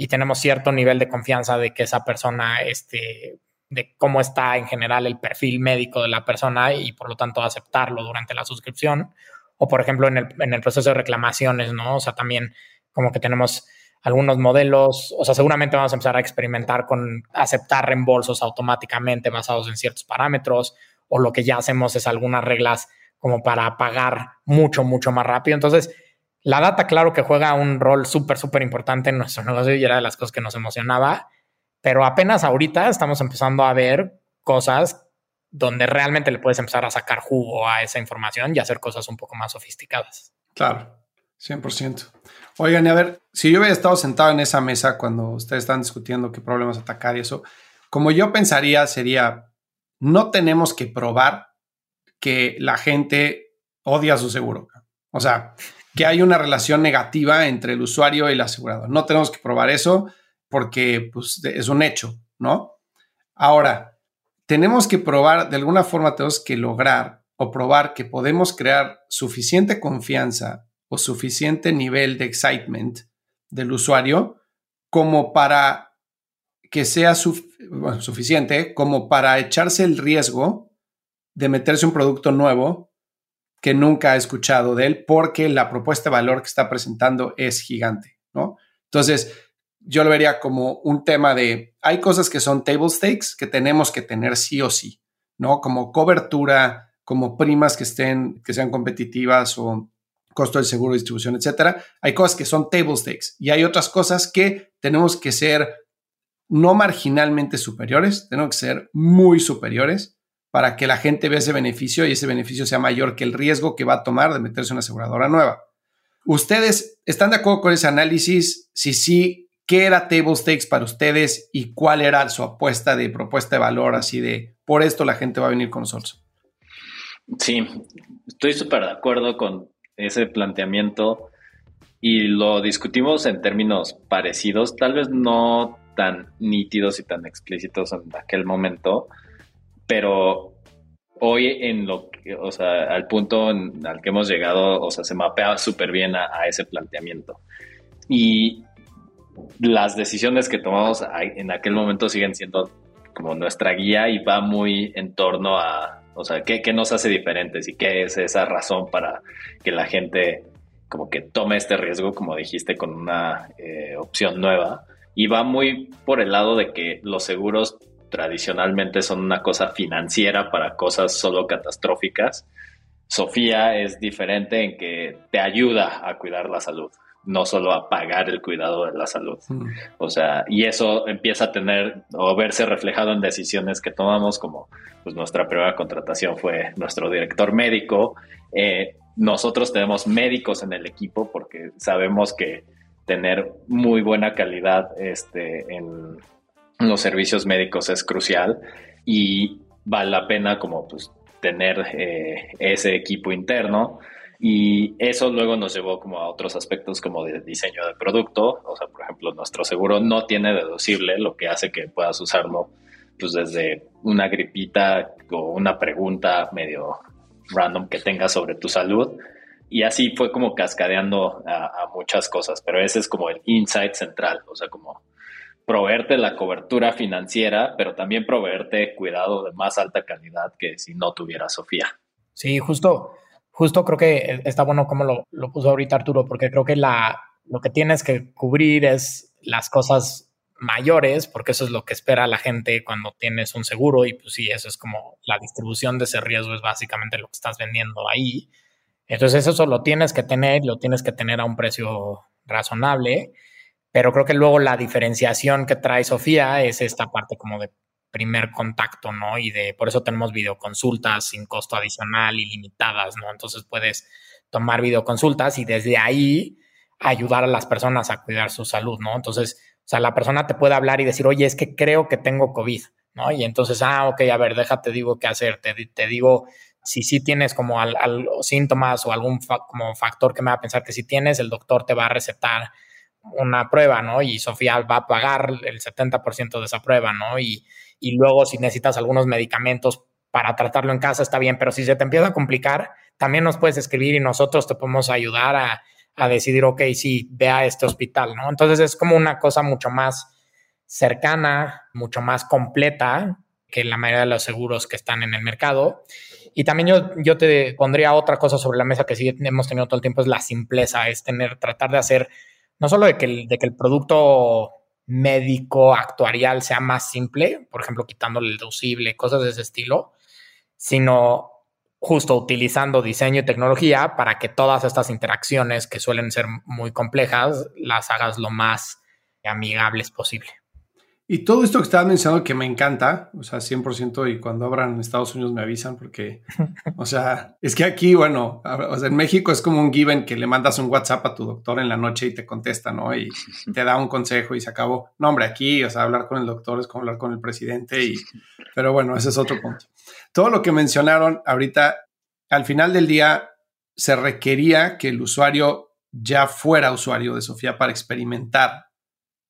y tenemos cierto nivel de confianza de que esa persona, este, de cómo está en general el perfil médico de la persona y por lo tanto aceptarlo durante la suscripción. O por ejemplo en el, en el proceso de reclamaciones, ¿no? O sea, también como que tenemos algunos modelos, o sea, seguramente vamos a empezar a experimentar con aceptar reembolsos automáticamente basados en ciertos parámetros, o lo que ya hacemos es algunas reglas como para pagar mucho, mucho más rápido. Entonces, la data, claro que juega un rol súper, súper importante en nuestro negocio y era de las cosas que nos emocionaba, pero apenas ahorita estamos empezando a ver cosas donde realmente le puedes empezar a sacar jugo a esa información y hacer cosas un poco más sofisticadas. Claro, 100%. Oigan, a ver, si yo hubiera estado sentado en esa mesa cuando ustedes están discutiendo qué problemas atacar y eso, como yo pensaría sería, no tenemos que probar que la gente odia su seguro. O sea, que hay una relación negativa entre el usuario y el asegurador. No tenemos que probar eso porque pues, es un hecho, ¿no? Ahora, tenemos que probar, de alguna forma tenemos que lograr o probar que podemos crear suficiente confianza o suficiente nivel de excitement del usuario como para que sea suficiente como para echarse el riesgo de meterse un producto nuevo que nunca ha escuchado de él porque la propuesta de valor que está presentando es gigante, ¿no? Entonces, yo lo vería como un tema de, hay cosas que son table stakes que tenemos que tener sí o sí, ¿no? Como cobertura, como primas que estén, que sean competitivas o costo del seguro, distribución, etcétera. Hay cosas que son table stakes y hay otras cosas que tenemos que ser no marginalmente superiores, tenemos que ser muy superiores para que la gente vea ese beneficio y ese beneficio sea mayor que el riesgo que va a tomar de meterse una aseguradora nueva. ¿Ustedes están de acuerdo con ese análisis? Si sí, ¿qué era table stakes para ustedes y cuál era su apuesta de propuesta de valor así de por esto la gente va a venir con nosotros? Sí, estoy súper de acuerdo con ese planteamiento y lo discutimos en términos parecidos, tal vez no tan nítidos y tan explícitos en aquel momento, pero hoy en lo que, o sea, al punto al que hemos llegado, o sea, se mapea súper bien a, ese planteamiento. Y las decisiones que tomamos en aquel momento siguen siendo como nuestra guía y va muy en torno a o sea, ¿qué, nos hace diferentes y qué es esa razón para que la gente como que tome este riesgo, como dijiste, con una eh, opción nueva? Y va muy por el lado de que los seguros tradicionalmente son una cosa financiera para cosas solo catastróficas. Sofía es diferente en que te ayuda a cuidar la salud no solo a pagar el cuidado de la salud. Mm. O sea, y eso empieza a tener o verse reflejado en decisiones que tomamos, como pues nuestra primera contratación fue nuestro director médico. Eh, nosotros tenemos médicos en el equipo porque sabemos que tener muy buena calidad este, en los servicios médicos es crucial y vale la pena como pues tener eh, ese equipo interno y eso luego nos llevó como a otros aspectos como de diseño de producto. O sea, por ejemplo, nuestro seguro no tiene deducible, lo que hace que puedas usarlo pues desde una gripita o una pregunta medio random que tengas sobre tu salud. Y así fue como cascadeando a, a muchas cosas, pero ese es como el insight central, o sea, como proveerte la cobertura financiera, pero también proveerte cuidado de más alta calidad que si no tuviera Sofía. Sí, justo justo creo que está bueno como lo, lo puso ahorita Arturo, porque creo que la, lo que tienes que cubrir es las cosas mayores, porque eso es lo que espera la gente cuando tienes un seguro y pues sí, eso es como la distribución de ese riesgo es básicamente lo que estás vendiendo ahí. Entonces eso lo tienes que tener, lo tienes que tener a un precio razonable, pero creo que luego la diferenciación que trae Sofía es esta parte como de primer contacto, ¿no? Y de por eso tenemos videoconsultas sin costo adicional, ilimitadas, ¿no? Entonces puedes tomar videoconsultas y desde ahí ayudar a las personas a cuidar su salud, ¿no? Entonces, o sea, la persona te puede hablar y decir, oye, es que creo que tengo COVID, ¿no? Y entonces, ah, ok, a ver, déjate, digo qué hacer, te, te digo si sí tienes como al, síntomas o algún como factor que me va a pensar que si tienes, el doctor te va a recetar una prueba, ¿no? Y Sofía va a pagar el 70% de esa prueba, ¿no? Y, y luego si necesitas algunos medicamentos para tratarlo en casa está bien, pero si se te empieza a complicar, también nos puedes escribir y nosotros te podemos ayudar a, a decidir, ok, sí, ve a este hospital, ¿no? Entonces es como una cosa mucho más cercana, mucho más completa que la mayoría de los seguros que están en el mercado. Y también yo, yo te pondría otra cosa sobre la mesa que sí hemos tenido todo el tiempo, es la simpleza, es tener, tratar de hacer, no solo de que el, de que el producto médico actuarial sea más simple, por ejemplo, quitándole el deducible, cosas de ese estilo, sino justo utilizando diseño y tecnología para que todas estas interacciones que suelen ser muy complejas las hagas lo más amigables posible. Y todo esto que estabas mencionando que me encanta, o sea, 100% y cuando abran Estados Unidos me avisan porque, o sea, es que aquí, bueno, o en México es como un given que le mandas un WhatsApp a tu doctor en la noche y te contesta, ¿no? Y te da un consejo y se acabó. No, hombre, aquí, o sea, hablar con el doctor es como hablar con el presidente y, pero bueno, ese es otro punto. Todo lo que mencionaron ahorita, al final del día, se requería que el usuario ya fuera usuario de Sofía para experimentar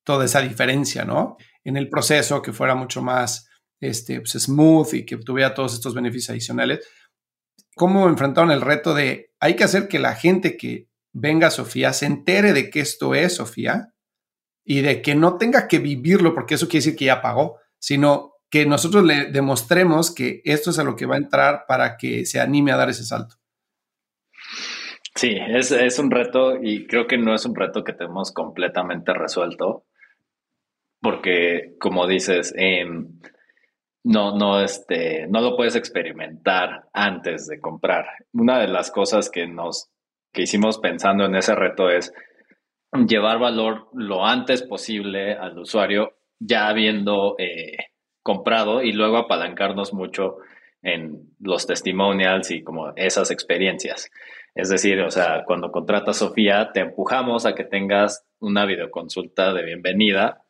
toda esa diferencia, ¿no? En el proceso, que fuera mucho más este, pues, smooth y que tuviera todos estos beneficios adicionales. ¿Cómo enfrentaron el reto de hay que hacer que la gente que venga a Sofía se entere de que esto es Sofía y de que no tenga que vivirlo, porque eso quiere decir que ya pagó, sino que nosotros le demostremos que esto es a lo que va a entrar para que se anime a dar ese salto. Sí, es, es un reto y creo que no es un reto que tenemos completamente resuelto porque como dices, em, no, no, este, no lo puedes experimentar antes de comprar. Una de las cosas que nos que hicimos pensando en ese reto es llevar valor lo antes posible al usuario, ya habiendo eh, comprado y luego apalancarnos mucho en los testimonials y como esas experiencias. Es decir, o sea, cuando contratas Sofía, te empujamos a que tengas una videoconsulta de bienvenida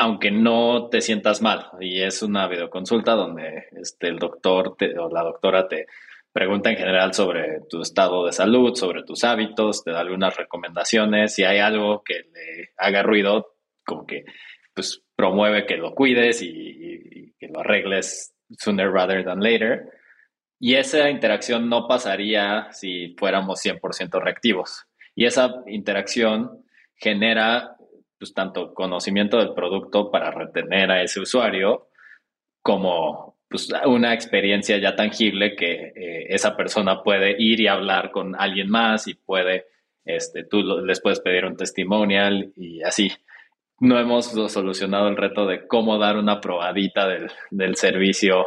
aunque no te sientas mal. Y es una videoconsulta donde este, el doctor o la doctora te pregunta en general sobre tu estado de salud, sobre tus hábitos, te da algunas recomendaciones. Si hay algo que le haga ruido, como que pues promueve que lo cuides y, que lo arregles sooner rather than later. Y esa interacción no pasaría si fuéramos 100% reactivos. Y esa interacción genera pues tanto conocimiento del producto para retener a ese usuario como pues, una experiencia ya tangible que eh, esa persona puede ir y hablar con alguien más y puede, este, tú les puedes pedir un testimonial y así. No hemos solucionado el reto de cómo dar una probadita del, del servicio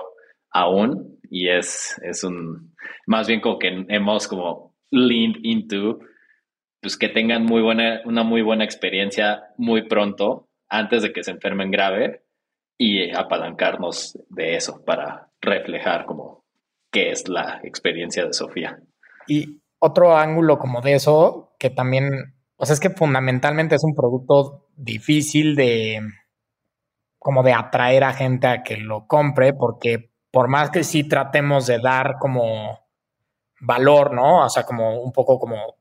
aún y es, es un, más bien como que hemos como leaned into pues que tengan muy buena, una muy buena experiencia muy pronto, antes de que se enfermen grave, y apalancarnos de eso para reflejar como qué es la experiencia de Sofía. Y otro ángulo como de eso, que también, o sea, es que fundamentalmente es un producto difícil de, como de atraer a gente a que lo compre, porque por más que sí tratemos de dar como valor, ¿no? O sea, como un poco como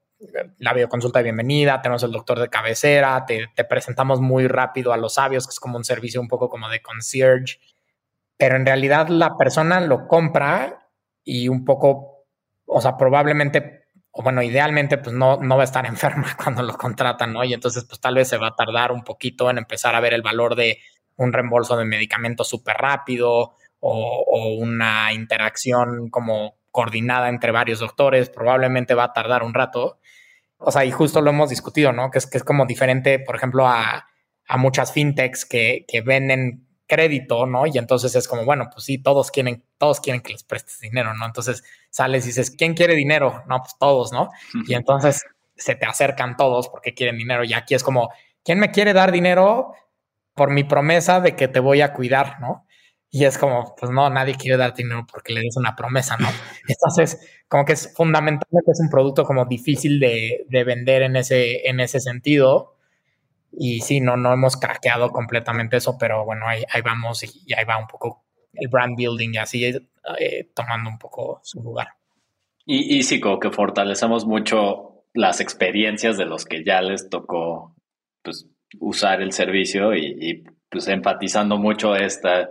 la videoconsulta de bienvenida, tenemos el doctor de cabecera, te, presentamos muy rápido a los sabios, que es como un servicio un poco como de concierge, pero en realidad la persona lo compra y un poco, o sea, probablemente, o bueno, idealmente, pues no, no va a estar enferma cuando lo contratan, ¿no? Y entonces, pues tal vez se va a tardar un poquito en empezar a ver el valor de un reembolso de medicamentos súper rápido o, o una interacción como coordinada entre varios doctores, probablemente va a tardar un rato. O sea, y justo lo hemos discutido, ¿no? Que es, que es como diferente, por ejemplo, a, a muchas fintechs que, que venden crédito, ¿no? Y entonces es como, bueno, pues sí, todos quieren, todos quieren que les prestes dinero, ¿no? Entonces sales y dices, ¿quién quiere dinero? No, pues todos, ¿no? Y entonces se te acercan todos porque quieren dinero. Y aquí es como, ¿quién me quiere dar dinero por mi promesa de que te voy a cuidar, ¿no? Y es como, pues no, nadie quiere dar dinero porque le des una promesa, ¿no? Entonces, como que es fundamentalmente es un producto como difícil de, de, vender en ese, en ese sentido. Y sí, no, no hemos craqueado completamente eso, pero bueno, ahí, ahí vamos y, ahí va un poco el brand building y así eh, tomando un poco su lugar. Y, y sí, como que fortalecemos mucho las experiencias de los que ya les tocó pues, usar el servicio y, y pues enfatizando mucho esta,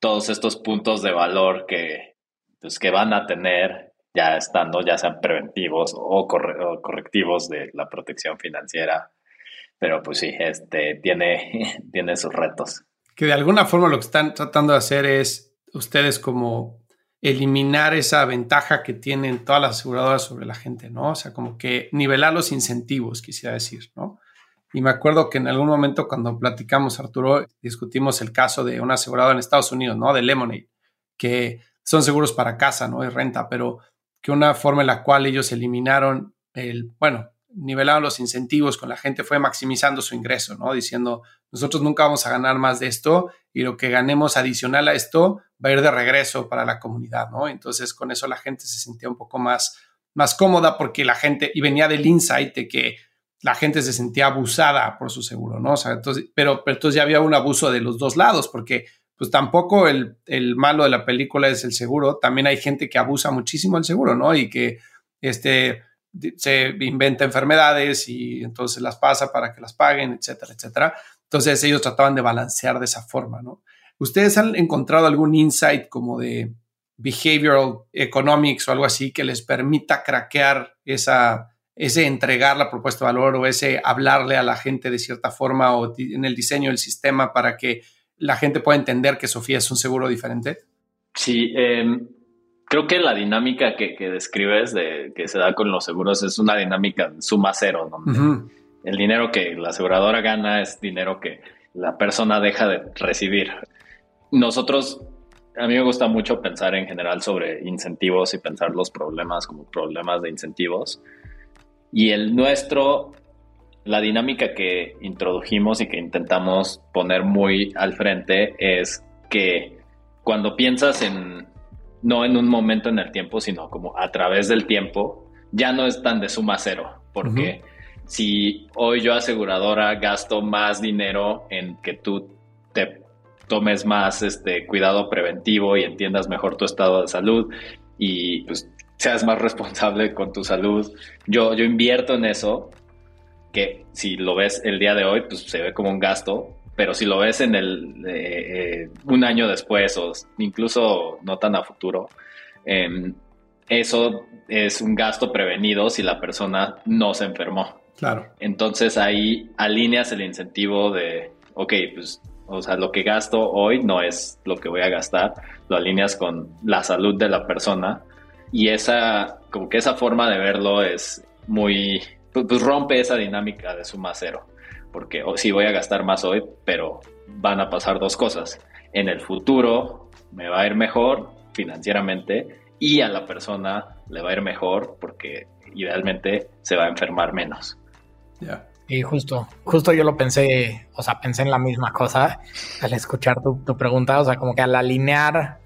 todos estos puntos de valor que, pues, que van a tener ya estando, ya sean preventivos o, correctivos de la protección financiera. Pero pues sí, este tiene, tiene sus retos. Que de alguna forma lo que están tratando de hacer es ustedes como eliminar esa ventaja que tienen todas las aseguradoras sobre la gente, ¿no? O sea, como que nivelar los incentivos, quisiera decir, ¿no? Y me acuerdo que en algún momento cuando platicamos, Arturo, discutimos el caso de un asegurado en Estados Unidos, ¿no? De Lemonade, que son seguros para casa, ¿no? Y renta, pero que una forma en la cual ellos eliminaron el, bueno, nivelaron los incentivos con la gente fue maximizando su ingreso, ¿no? Diciendo, nosotros nunca vamos a ganar más de esto y lo que ganemos adicional a esto va a ir de regreso para la comunidad, ¿no? Entonces con eso la gente se sentía un poco más, más cómoda porque la gente, y venía del insight de que la gente se sentía abusada por su seguro, ¿no? O sea, entonces, pero, entonces ya había un abuso de los dos lados, porque pues tampoco el, el, malo de la película es el seguro, también hay gente que abusa muchísimo del seguro, ¿no? Y que este, se inventa enfermedades y entonces las pasa para que las paguen, etcétera, etcétera. Entonces ellos trataban de balancear de esa forma, ¿no? ¿Ustedes han encontrado algún insight como de behavioral economics o algo así que les permita craquear esa, ese entregar la propuesta de valor o ese hablarle a la gente de cierta forma o en el diseño del sistema para que la gente pueda entender que Sofía es un seguro diferente? Sí, em, creo que la dinámica que, describes de que se da con los seguros es una dinámica suma cero, donde el dinero que la aseguradora gana es dinero que la persona deja de recibir. Nosotros, a mí me gusta mucho pensar en general sobre incentivos y pensar los problemas como problemas de incentivos y el nuestro, la dinámica que introdujimos y que intentamos poner muy al frente es que cuando piensas en, no en un momento en el tiempo, sino como a través del tiempo, ya no es tan de suma cero, porque si hoy yo aseguradora gasto más dinero en que tú te tomes más este cuidado preventivo y entiendas mejor tu estado de salud y pues seas más responsable con tu salud. Yo, yo invierto en eso, que si lo ves el día de hoy, pues se ve como un gasto, pero si lo ves en el eh, eh, un año después o incluso no tan a futuro, em, eso es un gasto prevenido si la persona no se enfermó. Claro. Entonces ahí alineas el incentivo de, ok, pues, o sea, lo que gasto hoy no es lo que voy a gastar, lo alineas con la salud de la persona y esa, como que esa forma de verlo es muy, pues, pues rompe esa dinámica de suma cero, porque oh, sí voy a gastar más hoy, pero van a pasar dos cosas. En el futuro me va a ir mejor financieramente y a la persona le va a ir mejor porque idealmente se va a enfermar menos. Ya. Y justo, justo yo lo pensé, o sea, pensé en la misma cosa al escuchar tu, tu pregunta, o sea, como que al alinear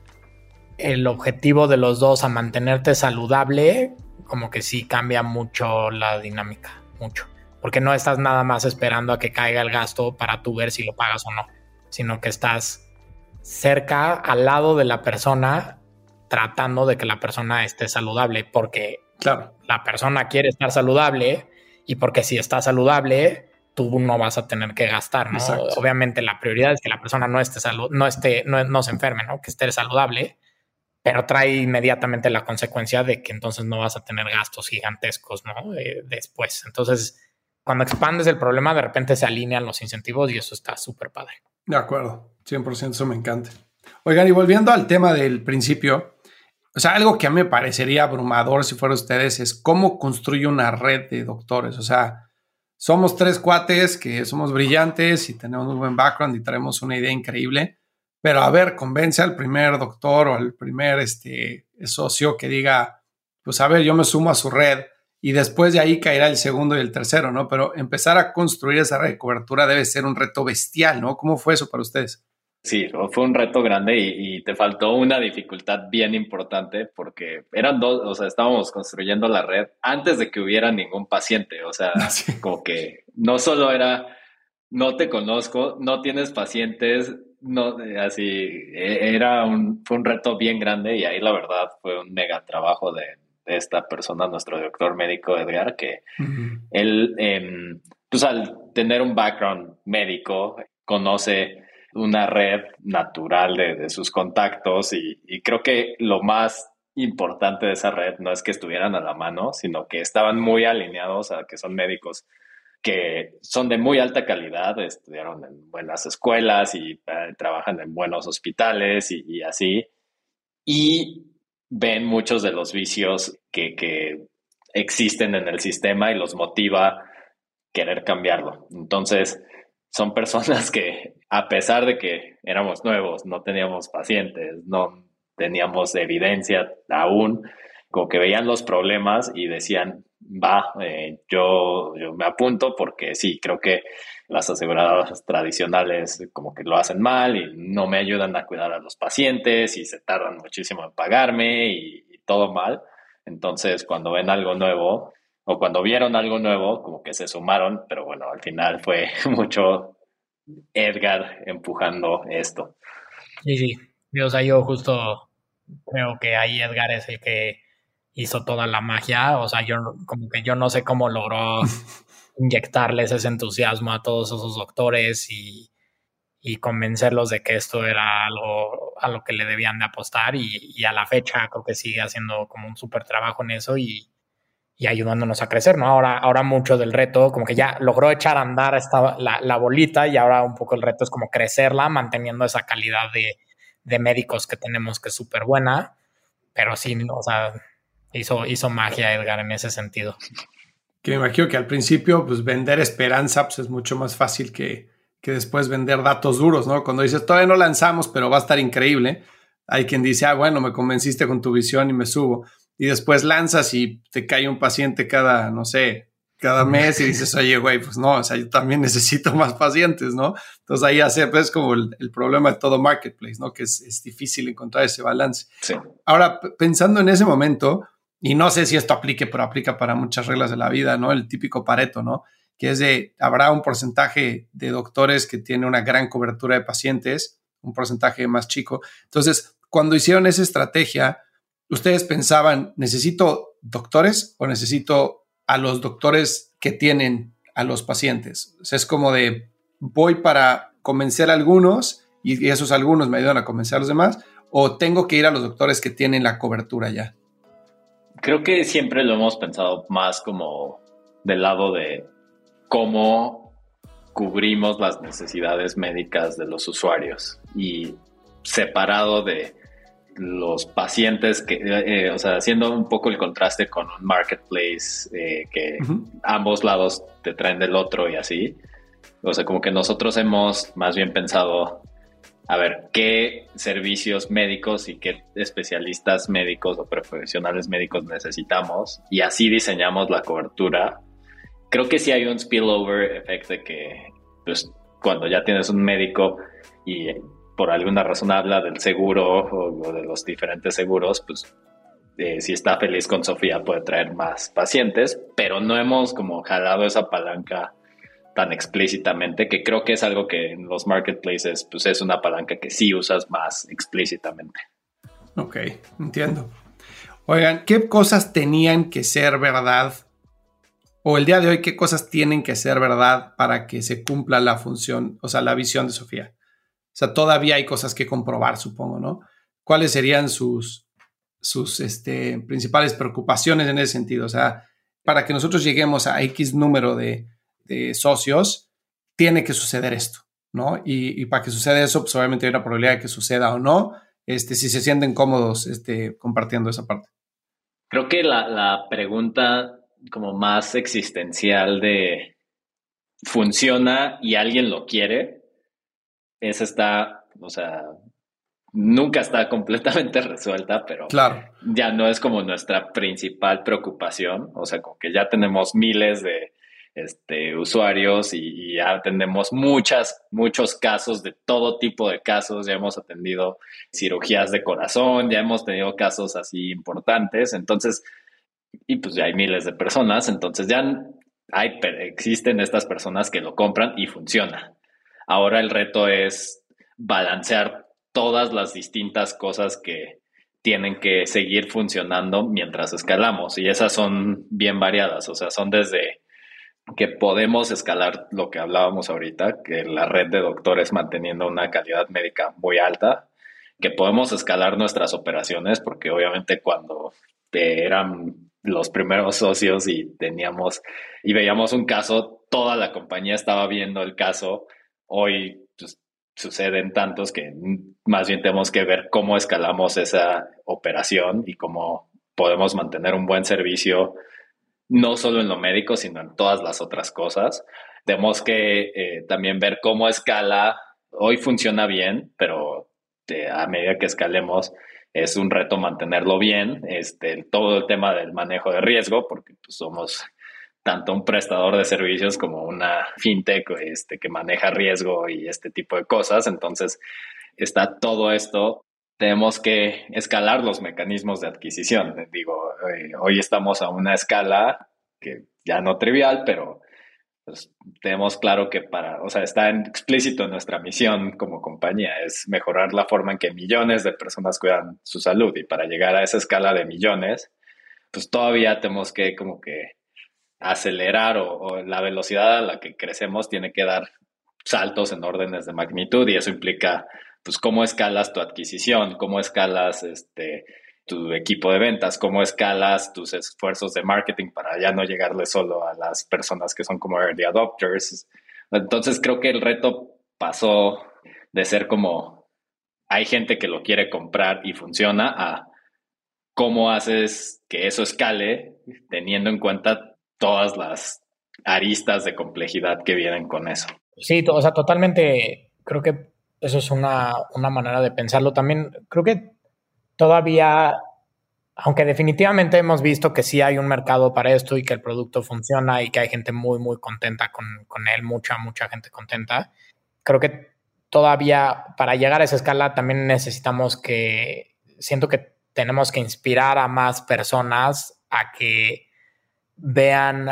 el objetivo de los dos a mantenerte saludable, como que sí cambia mucho la dinámica, mucho. Porque no estás nada más esperando a que caiga el gasto para tú ver si lo pagas o no, sino que estás cerca, al lado de la persona, tratando de que la persona esté saludable, porque claro. la persona quiere estar saludable y porque si está saludable, tú no vas a tener que gastar, ¿no? Obviamente la prioridad es que la persona no esté salud, no esté, no, no se enferme, ¿no? Que esté saludable pero trae inmediatamente la consecuencia de que entonces no vas a tener gastos gigantescos, ¿no? Eh, después. Entonces, cuando expandes el problema, de repente se alinean los incentivos y eso está súper padre. De acuerdo, 100%, eso me encanta. Oigan, y volviendo al tema del principio, o sea, algo que a mí me parecería abrumador si fuera ustedes es cómo construye una red de doctores. O sea, somos tres cuates que somos brillantes y tenemos un buen background y traemos una idea increíble pero a ver, convence al primer doctor o al primer este, socio que diga, pues a ver, yo me sumo a su red y después de ahí caerá el segundo y el tercero, ¿no? Pero empezar a construir esa red de cobertura debe ser un reto bestial, ¿no? ¿Cómo fue eso para ustedes? Sí, fue un reto grande y, te faltó una dificultad bien importante porque eran dos, o sea, estábamos construyendo la red antes de que hubiera ningún paciente, o sea, como que no solo era no te conozco, no tienes pacientes, no, así, e, era un, fue un reto bien grande y ahí la verdad fue un mega trabajo de, esta persona, nuestro doctor médico Edgar, que él, eh, pues al tener un background médico, conoce una red natural de, sus contactos y, y, creo que lo más importante de esa red no es que estuvieran a la mano, sino que estaban muy alineados a que son médicos que son de muy alta calidad, estudiaron en buenas escuelas y eh, trabajan en buenos hospitales y, así, y ven muchos de los vicios que, que, existen en el sistema y los motiva querer cambiarlo. Entonces, son personas que, a pesar de que éramos nuevos, no teníamos pacientes, no teníamos evidencia aún, como que veían los problemas y decían, va, eh, yo, yo me apunto porque sí, creo que las aseguradoras tradicionales como que lo hacen mal y no me ayudan a cuidar a los pacientes y se tardan muchísimo en pagarme y, todo mal. Entonces, cuando ven algo nuevo o cuando vieron algo nuevo, como que se sumaron, pero bueno, al final fue mucho Edgar empujando esto. Sí, sí. O sea, yo justo creo que ahí Edgar es el que hizo toda la magia. O sea, yo como que yo no sé cómo logró inyectarles ese entusiasmo a todos esos doctores y, convencerlos de que esto era algo a lo que le debían de apostar y, a la fecha creo que sigue haciendo como un súper trabajo en eso y, ayudándonos a crecer, ¿no? Ahora, ahora mucho del reto, como que ya logró echar a andar esta, la, bolita y ahora un poco el reto es como crecerla, manteniendo esa calidad de, de médicos que tenemos que es súper buena, pero sí, o sea, hizo, hizo magia Edgar en ese sentido. Que me imagino que al principio, pues vender esperanza pues, es mucho más fácil que, que después vender datos duros, ¿no? Cuando dices, todavía no lanzamos, pero va a estar increíble. Hay quien dice, ah, bueno, me convenciste con tu visión y me subo. Y después lanzas y te cae un paciente cada, no sé, cada mes y dices, oye, güey, pues no, o sea, yo también necesito más pacientes, ¿no? Entonces ahí hace, pues, como el, el, problema de todo marketplace, ¿no? Que es, es difícil encontrar ese balance. Sí. Ahora, pensando en ese momento, y no sé si esto aplique, pero aplica para muchas reglas de la vida, ¿no? El típico Pareto, ¿no? Que es de, habrá un porcentaje de doctores que tiene una gran cobertura de pacientes, un porcentaje más chico. Entonces, cuando hicieron esa estrategia, ustedes pensaban, ¿necesito doctores o necesito a los doctores que tienen a los pacientes? Es como de, voy para convencer a algunos y esos algunos me ayudan a convencer a los demás, o tengo que ir a los doctores que tienen la cobertura ya. Creo que siempre lo hemos pensado más como del lado de cómo cubrimos las necesidades médicas de los usuarios y separado de los pacientes que, eh, o sea, haciendo un poco el contraste con un marketplace eh, que ambos lados te traen del otro y así. O sea, como que nosotros hemos más bien pensado a ver qué servicios médicos y qué especialistas médicos o profesionales médicos necesitamos y así diseñamos la cobertura. Creo que sí hay un spillover efecto de que pues, cuando ya tienes un médico y por alguna razón habla del seguro o, de los diferentes seguros, pues eh, si está feliz con Sofía puede traer más pacientes, pero no hemos como jalado esa palanca tan explícitamente, que creo que es algo que en los marketplaces pues es una palanca que sí usas más explícitamente. Ok, entiendo. Oigan, ¿qué cosas tenían que ser verdad? O el día de hoy, ¿qué cosas tienen que ser verdad para que se cumpla la función, o sea, la visión de Sofía? O sea, todavía hay cosas que comprobar, supongo, ¿no? ¿Cuáles serían sus, sus este, principales preocupaciones en ese sentido? O sea, para que nosotros lleguemos a X número de, de socios, tiene que suceder esto, ¿no? Y, para que suceda eso, pues obviamente hay una probabilidad de que suceda o no, este, si se sienten cómodos este, compartiendo esa parte. Creo que la, la pregunta como más existencial de funciona y alguien lo quiere, esa está, o sea, nunca está completamente resuelta, pero claro. ya no es como nuestra principal preocupación, o sea, como que ya tenemos miles de este, usuarios y, ya atendemos muchas, muchos casos de todo tipo de casos. Ya hemos atendido cirugías de corazón, ya hemos tenido casos así importantes. Entonces, y pues ya hay miles de personas. Entonces ya hay, existen estas personas que lo compran y funciona. Ahora el reto es balancear todas las distintas cosas que tienen que seguir funcionando mientras escalamos y esas son bien variadas, o sea, son desde que podemos escalar lo que hablábamos ahorita, que la red de doctores manteniendo una calidad médica muy alta, que podemos escalar nuestras operaciones, porque obviamente cuando eran los primeros socios y teníamos y veíamos un caso, toda la compañía estaba viendo el caso. Hoy pues, suceden tantos que más bien tenemos que ver cómo escalamos esa operación y cómo podemos mantener un buen servicio, no solo en lo médico, sino en todas las otras cosas. Tenemos que eh, también ver cómo escala. Hoy funciona bien, pero eh, a medida que escalemos, es un reto mantenerlo bien, este, todo el tema del manejo de riesgo, porque pues, somos tanto un prestador de servicios como una fintech este, que maneja riesgo y este tipo de cosas. Entonces, está todo esto. Tenemos que escalar los mecanismos de adquisición. Digo, eh, hoy estamos a una escala que ya no trivial, pero pues tenemos claro que para, o sea, está explícito en nuestra misión como compañía, es mejorar la forma en que millones de personas cuidan su salud y para llegar a esa escala de millones, pues todavía tenemos que como que acelerar o, la velocidad a la que crecemos tiene que dar saltos en órdenes de magnitud y eso implica pues cómo escalas tu adquisición, cómo escalas este tu equipo de ventas, cómo escalas tus esfuerzos de marketing para ya no llegarle solo a las personas que son como early adopters. Entonces creo que el reto pasó de ser como hay gente que lo quiere comprar y funciona a cómo haces que eso escale teniendo en cuenta todas las aristas de complejidad que vienen con eso. Sí, o sea, totalmente creo que eso es una, una manera de pensarlo. También creo que todavía, aunque definitivamente hemos visto que sí hay un mercado para esto y que el producto funciona y que hay gente muy, muy contenta con, él, mucha, mucha gente contenta, creo que todavía para llegar a esa escala también necesitamos que, siento que tenemos que inspirar a más personas a que vean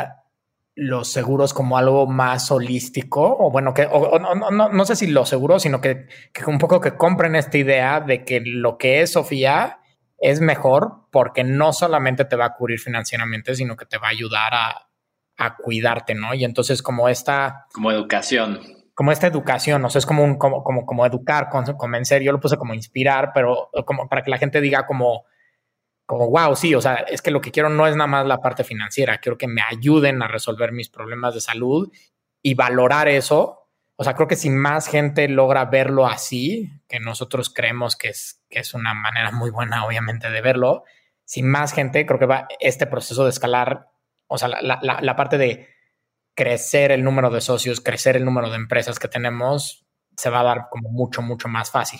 los seguros como algo más holístico, o bueno, que no, sé si lo seguro, sino que, un poco que compren esta idea de que lo que es Sofía es mejor porque no solamente te va a cubrir financieramente, sino que te va a ayudar a, cuidarte, ¿no? Y entonces como esta... Como educación. Como esta educación, o sea, es como un, como, como, como educar, convencer, yo lo puse como inspirar, pero como para que la gente diga como, como, wow, sí, o sea, es que lo que quiero no es nada más la parte financiera, quiero que me ayuden a resolver mis problemas de salud y valorar eso. O sea, creo que si más gente logra verlo así, que nosotros creemos que es, que es una manera muy buena, obviamente, de verlo, si más gente, creo que va este proceso de escalar, o sea, la, la, la parte de crecer el número de socios, crecer el número de empresas que tenemos, se va a dar como mucho, mucho más fácil.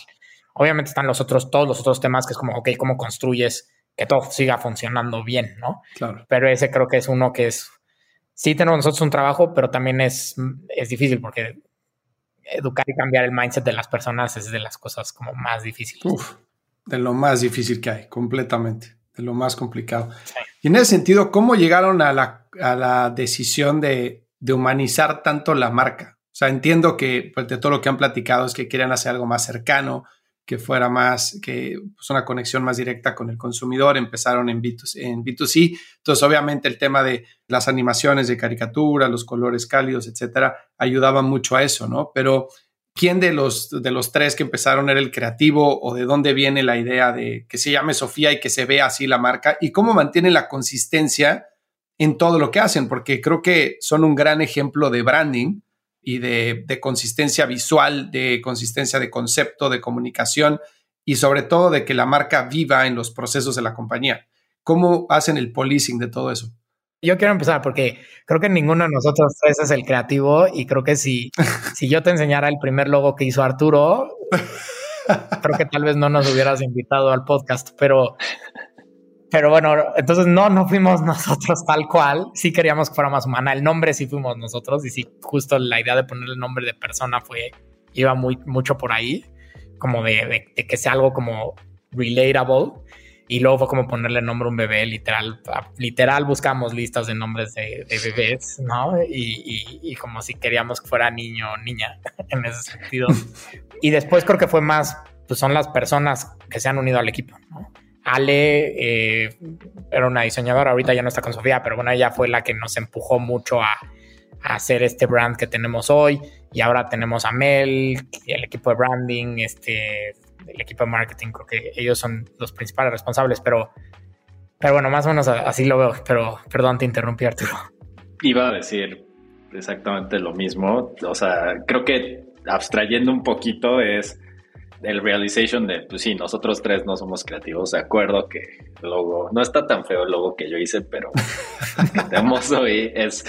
Obviamente están los otros, todos los otros temas que es como, ok, ¿cómo construyes que todo siga funcionando bien, ¿no? Claro. Pero ese creo que es uno que es, sí tenemos nosotros un trabajo, pero también es, es difícil porque educar y cambiar el mindset de las personas es de las cosas como más difíciles. Uf, de lo más difícil que hay, completamente, de lo más complicado. Y en ese sentido, ¿cómo llegaron a la, a la decisión de, de, humanizar tanto la marca? O sea, entiendo que pues, de todo lo que han platicado es que querían hacer algo más cercano, que fuera más, que pues una conexión más directa con el consumidor, empezaron en B2, en B2C. Entonces, obviamente, el tema de las animaciones de caricatura, los colores cálidos, etcétera, ayudaban mucho a eso, ¿no? Pero, ¿quién de los, de los tres que empezaron era el creativo o de dónde viene la idea de que se llame Sofía y que se vea así la marca y cómo mantienen la consistencia en todo lo que hacen? Porque creo que son un gran ejemplo de branding y de, consistencia visual, de consistencia de concepto, de comunicación y sobre todo de que la marca viva en los procesos de la compañía. ¿Cómo hacen el policing de todo eso? Yo quiero empezar porque creo que ninguno de nosotros tres es el creativo y creo que si, si yo te enseñara el primer logo que hizo Arturo, creo que tal vez no nos hubieras invitado al podcast, pero pero bueno, entonces no, no fuimos nosotros tal cual. Sí queríamos que fuera más humana. El nombre sí fuimos nosotros y sí, justo la idea de poner el nombre de persona fue, iba muy, mucho por ahí, como de, de, que sea algo como relatable. Y luego fue como ponerle nombre a un bebé, literal. Literal buscamos listas de nombres de, bebés, ¿no? Y, como si queríamos que fuera niño o niña en ese sentido. y después creo que fue más, pues son las personas que se han unido al equipo, ¿no? Ale eh, era una diseñadora, ahorita ya no está con Sofía, pero bueno, ella fue la que nos empujó mucho a, hacer este brand que tenemos hoy. Y ahora tenemos a Mel, el equipo de branding, este, el equipo de marketing, creo que ellos son los principales responsables, pero, pero bueno, más o menos así lo veo. Pero perdón, te interrumpí, Arturo. Iba a decir exactamente lo mismo. O sea, creo que abstrayendo un poquito es el realization de, pues sí, nosotros tres no somos creativos, de acuerdo que el logo, no está tan feo el logo que yo hice, pero el que tenemos hoy es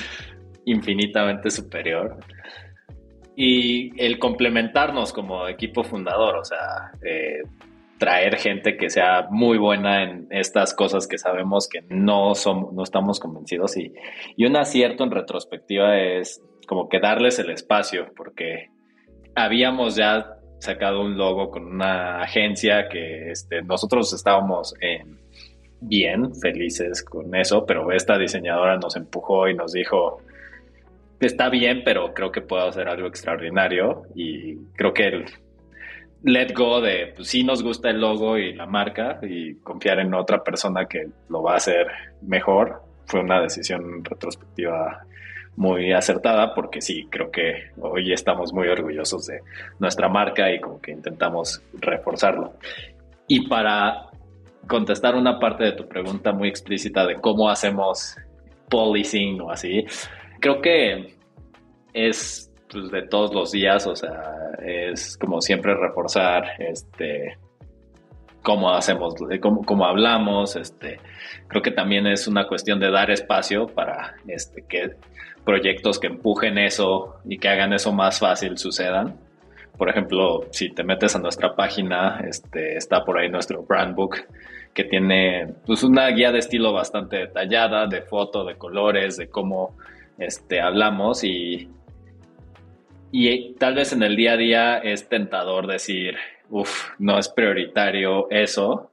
infinitamente superior. Y el complementarnos como equipo fundador, o sea, eh, traer gente que sea muy buena en estas cosas que sabemos que no, somos, no estamos convencidos. Y, y un acierto en retrospectiva es como que darles el espacio, porque habíamos ya sacado un logo con una agencia que este, nosotros estábamos bien, felices con eso, pero esta diseñadora nos empujó y nos dijo, está bien, pero creo que puedo hacer algo extraordinario y creo que el let go de, pues sí nos gusta el logo y la marca y confiar en otra persona que lo va a hacer mejor fue una decisión retrospectiva muy acertada porque sí, creo que hoy estamos muy orgullosos de nuestra marca y como que intentamos reforzarlo. Y para contestar una parte de tu pregunta muy explícita de cómo hacemos policing o así, creo que es pues, de todos los días, o sea, es como siempre reforzar este cómo hacemos, cómo, cómo, hablamos, este, creo que también es una cuestión de dar espacio para este, que proyectos que empujen eso y que hagan eso más fácil sucedan. Por ejemplo, si te metes a nuestra página, este, está por ahí nuestro brand book que tiene pues, una guía de estilo bastante detallada, de foto, de colores, de cómo este, hablamos y, y tal vez en el día a día es tentador decir, uff, no es prioritario eso,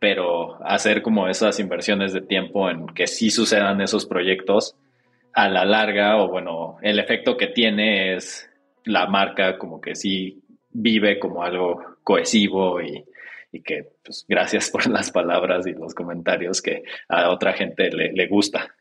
pero hacer como esas inversiones de tiempo en que sí sucedan esos proyectos a la larga, o bueno, el efecto que tiene es la marca como que sí vive como algo cohesivo y, que pues gracias por las palabras y los comentarios que a otra gente le, le gusta.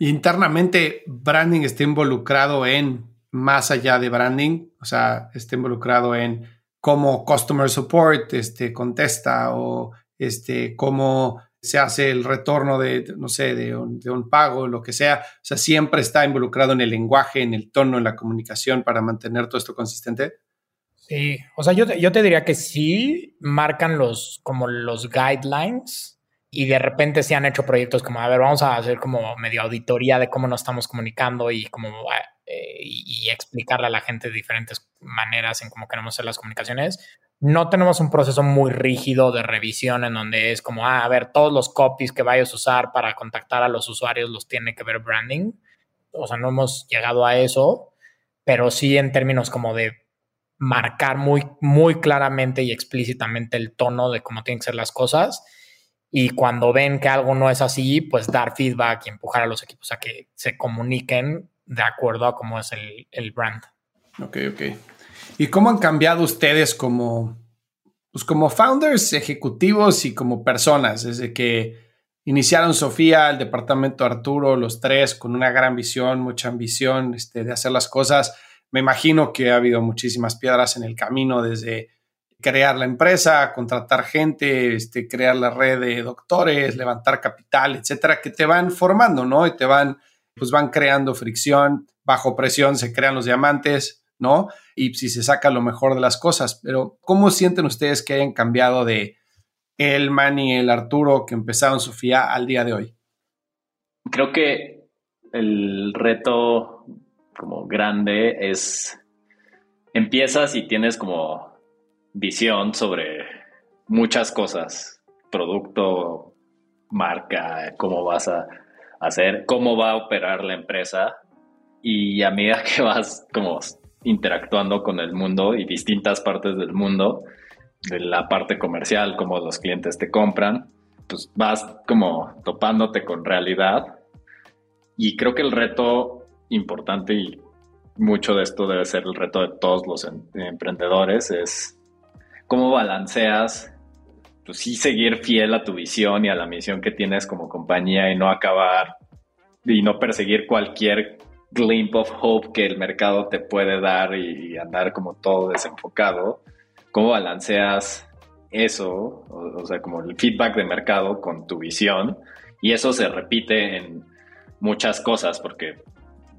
Internamente, branding está involucrado en más allá de branding, o sea, está involucrado en cómo customer support este, contesta o este, cómo se hace el retorno de, no sé, de un, pago, lo que sea. O sea, siempre está involucrado en el lenguaje, en el tono, en la comunicación para mantener todo esto consistente. Sí, o sea, yo te, yo te diría que sí marcan los, como los guidelines y de repente se han hecho proyectos como, a ver, vamos a hacer como medio auditoría de cómo nos estamos comunicando y como eh, y, explicarle a la gente de diferentes maneras en cómo queremos hacer las comunicaciones no tenemos un proceso muy rígido de revisión en donde es como, ah, a ver, todos los copies que vayas a usar para contactar a los usuarios los tiene que ver branding. O sea, no hemos llegado a eso, pero sí en términos como de marcar muy, muy claramente y explícitamente el tono de cómo tienen que ser las cosas. Y cuando ven que algo no es así, pues dar feedback y empujar a los equipos a que se comuniquen de acuerdo a cómo es el, el brand. Ok, ok. ¿Y cómo han cambiado ustedes como, pues como founders, ejecutivos y como personas desde que iniciaron Sofía, el departamento Arturo, los tres con una gran visión, mucha ambición este, de hacer las cosas? Me imagino que ha habido muchísimas piedras en el camino desde crear la empresa, contratar gente, este, crear la red de doctores, levantar capital, etcétera, que te van formando, ¿no? Y te van, pues van creando fricción, bajo presión se crean los diamantes, ¿no? Y si se saca lo mejor de las cosas. Pero, ¿cómo sienten ustedes que hayan cambiado de el Manny, el Arturo que empezaron Sofía al día de hoy? Creo que el reto como grande es empiezas y tienes como visión sobre muchas cosas, producto, marca, cómo vas a hacer, cómo va a operar la empresa y a medida que vas como interactuando con el mundo y distintas partes del mundo, de la parte comercial, cómo los clientes te compran, pues vas como topándote con realidad. Y creo que el reto importante y mucho de esto debe ser el reto de todos los em, emprendedores es cómo balanceas, pues sí seguir fiel a tu visión y a la misión que tienes como compañía y no acabar y no perseguir cualquier glimpse of hope que el mercado te puede dar y andar como todo desenfocado. ¿Cómo balanceas eso, o, sea, como el feedback de mercado con tu visión? Y eso se repite en muchas cosas porque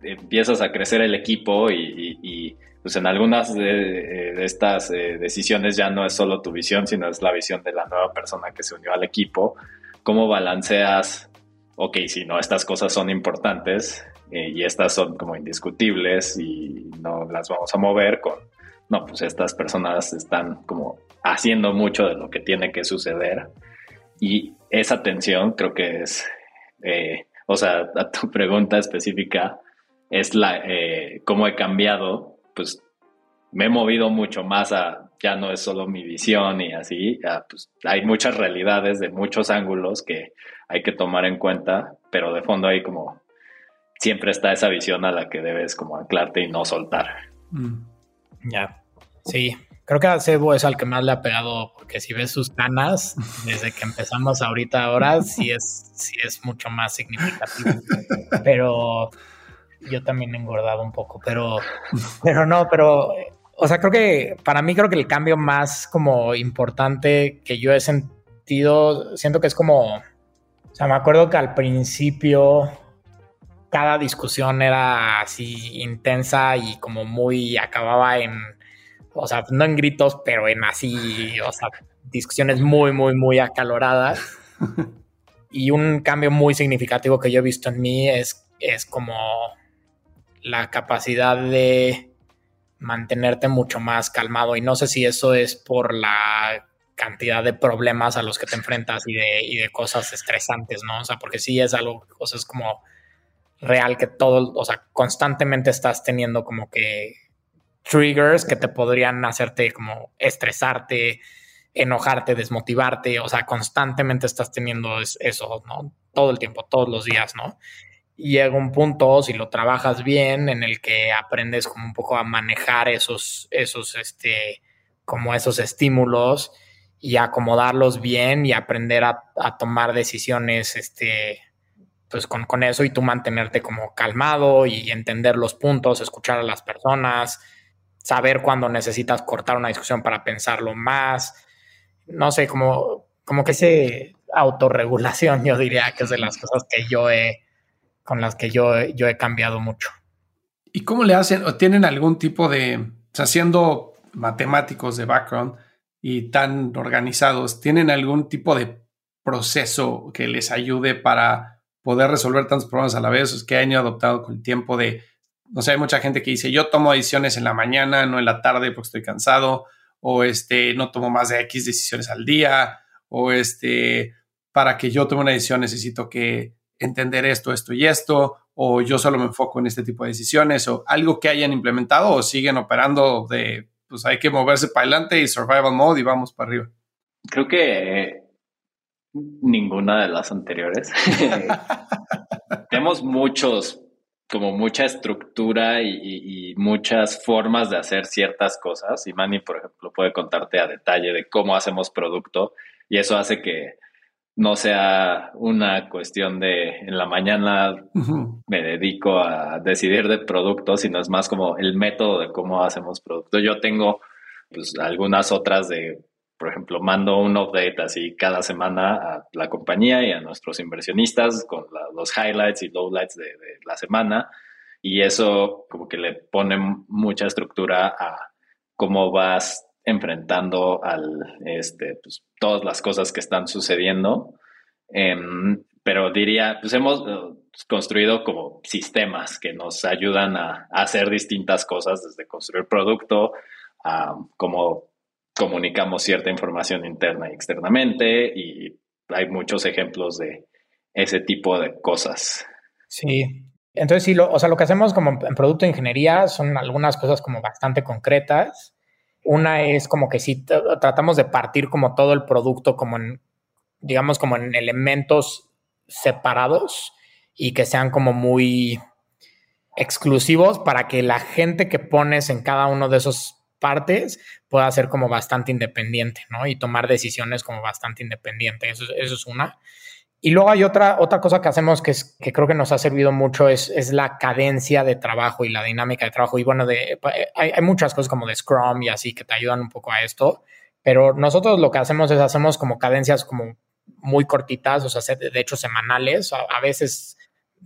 empiezas a crecer el equipo y, pues en algunas de, estas eh, decisiones ya no es solo tu visión, sino es la visión de la nueva persona que se unió al equipo. ¿Cómo balanceas, ok, si no, estas cosas son importantes eh, y estas son como indiscutibles y no las vamos a mover con, no, pues estas personas están como haciendo mucho de lo que tiene que suceder. Y esa tensión creo que es, eh, o sea, a tu pregunta específica, es la, eh, cómo he cambiado, pues me he movido mucho más a, ya no es solo mi visión y así, pues hay muchas realidades de muchos ángulos que hay que tomar en cuenta, pero de fondo hay como, siempre está esa visión a la que debes como anclarte y no soltar. Mm. Ya, sí, creo que a Sebo es al que más le ha pegado, porque si ves sus canas, desde que empezamos ahorita ahora, sí es, sí es mucho más significativo, pero yo también he engordado un poco, pero, pero no, pero, o sea, creo que para mí creo que el cambio más como importante que yo he sentido, siento que es como, o sea, me acuerdo que al principio cada discusión era así intensa y como muy acababa en, o sea, no en gritos, pero en así, o sea, discusiones muy, muy, muy acaloradas. Y un cambio muy significativo que yo he visto en mí es, es como la capacidad de mantenerte mucho más calmado y no sé si eso es por la cantidad de problemas a los que te enfrentas y de, cosas estresantes, ¿no? O sea, porque sí es algo, es como real que todo, o sea, constantemente estás teniendo como que triggers que te podrían hacerte como estresarte, enojarte, desmotivarte, o sea, constantemente estás teniendo eso, ¿no? Todo el tiempo, todos los días, ¿no? llega un punto, si lo trabajas bien, en el que aprendes como un poco a manejar esos, esos, este, como esos estímulos y acomodarlos bien y aprender a, tomar decisiones, este, pues con, con, eso y tú mantenerte como calmado y entender los puntos, escuchar a las personas, saber cuándo necesitas cortar una discusión para pensarlo más. No sé, como, como que ese autorregulación, yo diría que es de las cosas que yo he, con las que yo, yo he cambiado mucho. ¿Y cómo le hacen? ¿O tienen algún tipo de, o sea, siendo matemáticos de background y tan organizados, ¿tienen algún tipo de proceso que les ayude para poder resolver tantos problemas a la vez? Es que han adoptado con el tiempo de, no sé, hay mucha gente que dice, yo tomo decisiones en la mañana, no en la tarde porque estoy cansado, o este, no tomo más de X decisiones al día, o este, para que yo tome una decisión necesito que entender esto, esto y esto, o yo solo me enfoco en este tipo de decisiones, o algo que hayan implementado o siguen operando de, pues hay que moverse para adelante y survival mode y vamos para arriba. Creo que ninguna de las anteriores. Tenemos muchos, como mucha estructura y, y, muchas formas de hacer ciertas cosas. Y Manny, por ejemplo, puede contarte a detalle de cómo hacemos producto y eso hace que no sea una cuestión de en la mañana me dedico a decidir de productos, sino es más como el método de cómo hacemos productos. Yo tengo pues algunas otras de, por ejemplo, mando un update así cada semana a la compañía y a nuestros inversionistas con los highlights y lowlights de, de la semana y eso como que le pone mucha estructura a cómo vas enfrentando al, este, pues, todas las cosas que están sucediendo. Em, pero diría, pues hemos eh, construido como sistemas que nos ayudan a, hacer distintas cosas, desde construir producto, a cómo comunicamos cierta información interna y externamente, y hay muchos ejemplos de ese tipo de cosas. Sí. Entonces, sí, lo, o sea, lo que hacemos como en producto de ingeniería son algunas cosas como bastante concretas Una es como que si tratamos de partir como todo el producto como en, digamos, como en elementos separados y que sean como muy exclusivos para que la gente que pones en cada uno de esos partes pueda ser como bastante independiente, ¿no? Y tomar decisiones como bastante independiente. Eso, es una. Y luego hay otra, otra cosa que hacemos que, es, que creo que nos ha servido mucho es, es la cadencia de trabajo y la dinámica de trabajo. Y bueno, hay, muchas cosas como de Scrum y así que te ayudan un poco a esto, pero nosotros lo que hacemos es hacemos como cadencias como muy cortitas, o sea, de hecho semanales, a veces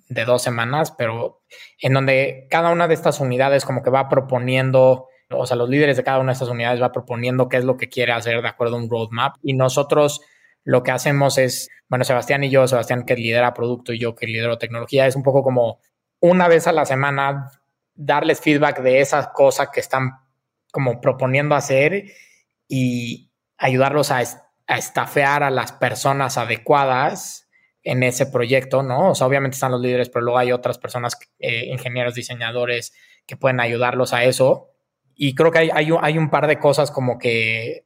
de dos semanas, pero en donde cada una de estas unidades como que va proponiendo, o sea, los líderes de cada una de estas unidades va proponiendo qué es lo que quiere hacer de acuerdo a un roadmap y nosotros lo que hacemos es, bueno, Sebastián y yo, Sebastián que lidera producto y yo que lidero tecnología, es un poco como una vez a la semana darles feedback de esas cosas que están como proponiendo hacer y ayudarlos a, estafear a las personas adecuadas en ese proyecto, ¿no? O sea, obviamente están los líderes, pero luego hay otras personas, eh, ingenieros, diseñadores, que pueden ayudarlos a eso. Y creo que hay, hay, hay, un par de cosas como que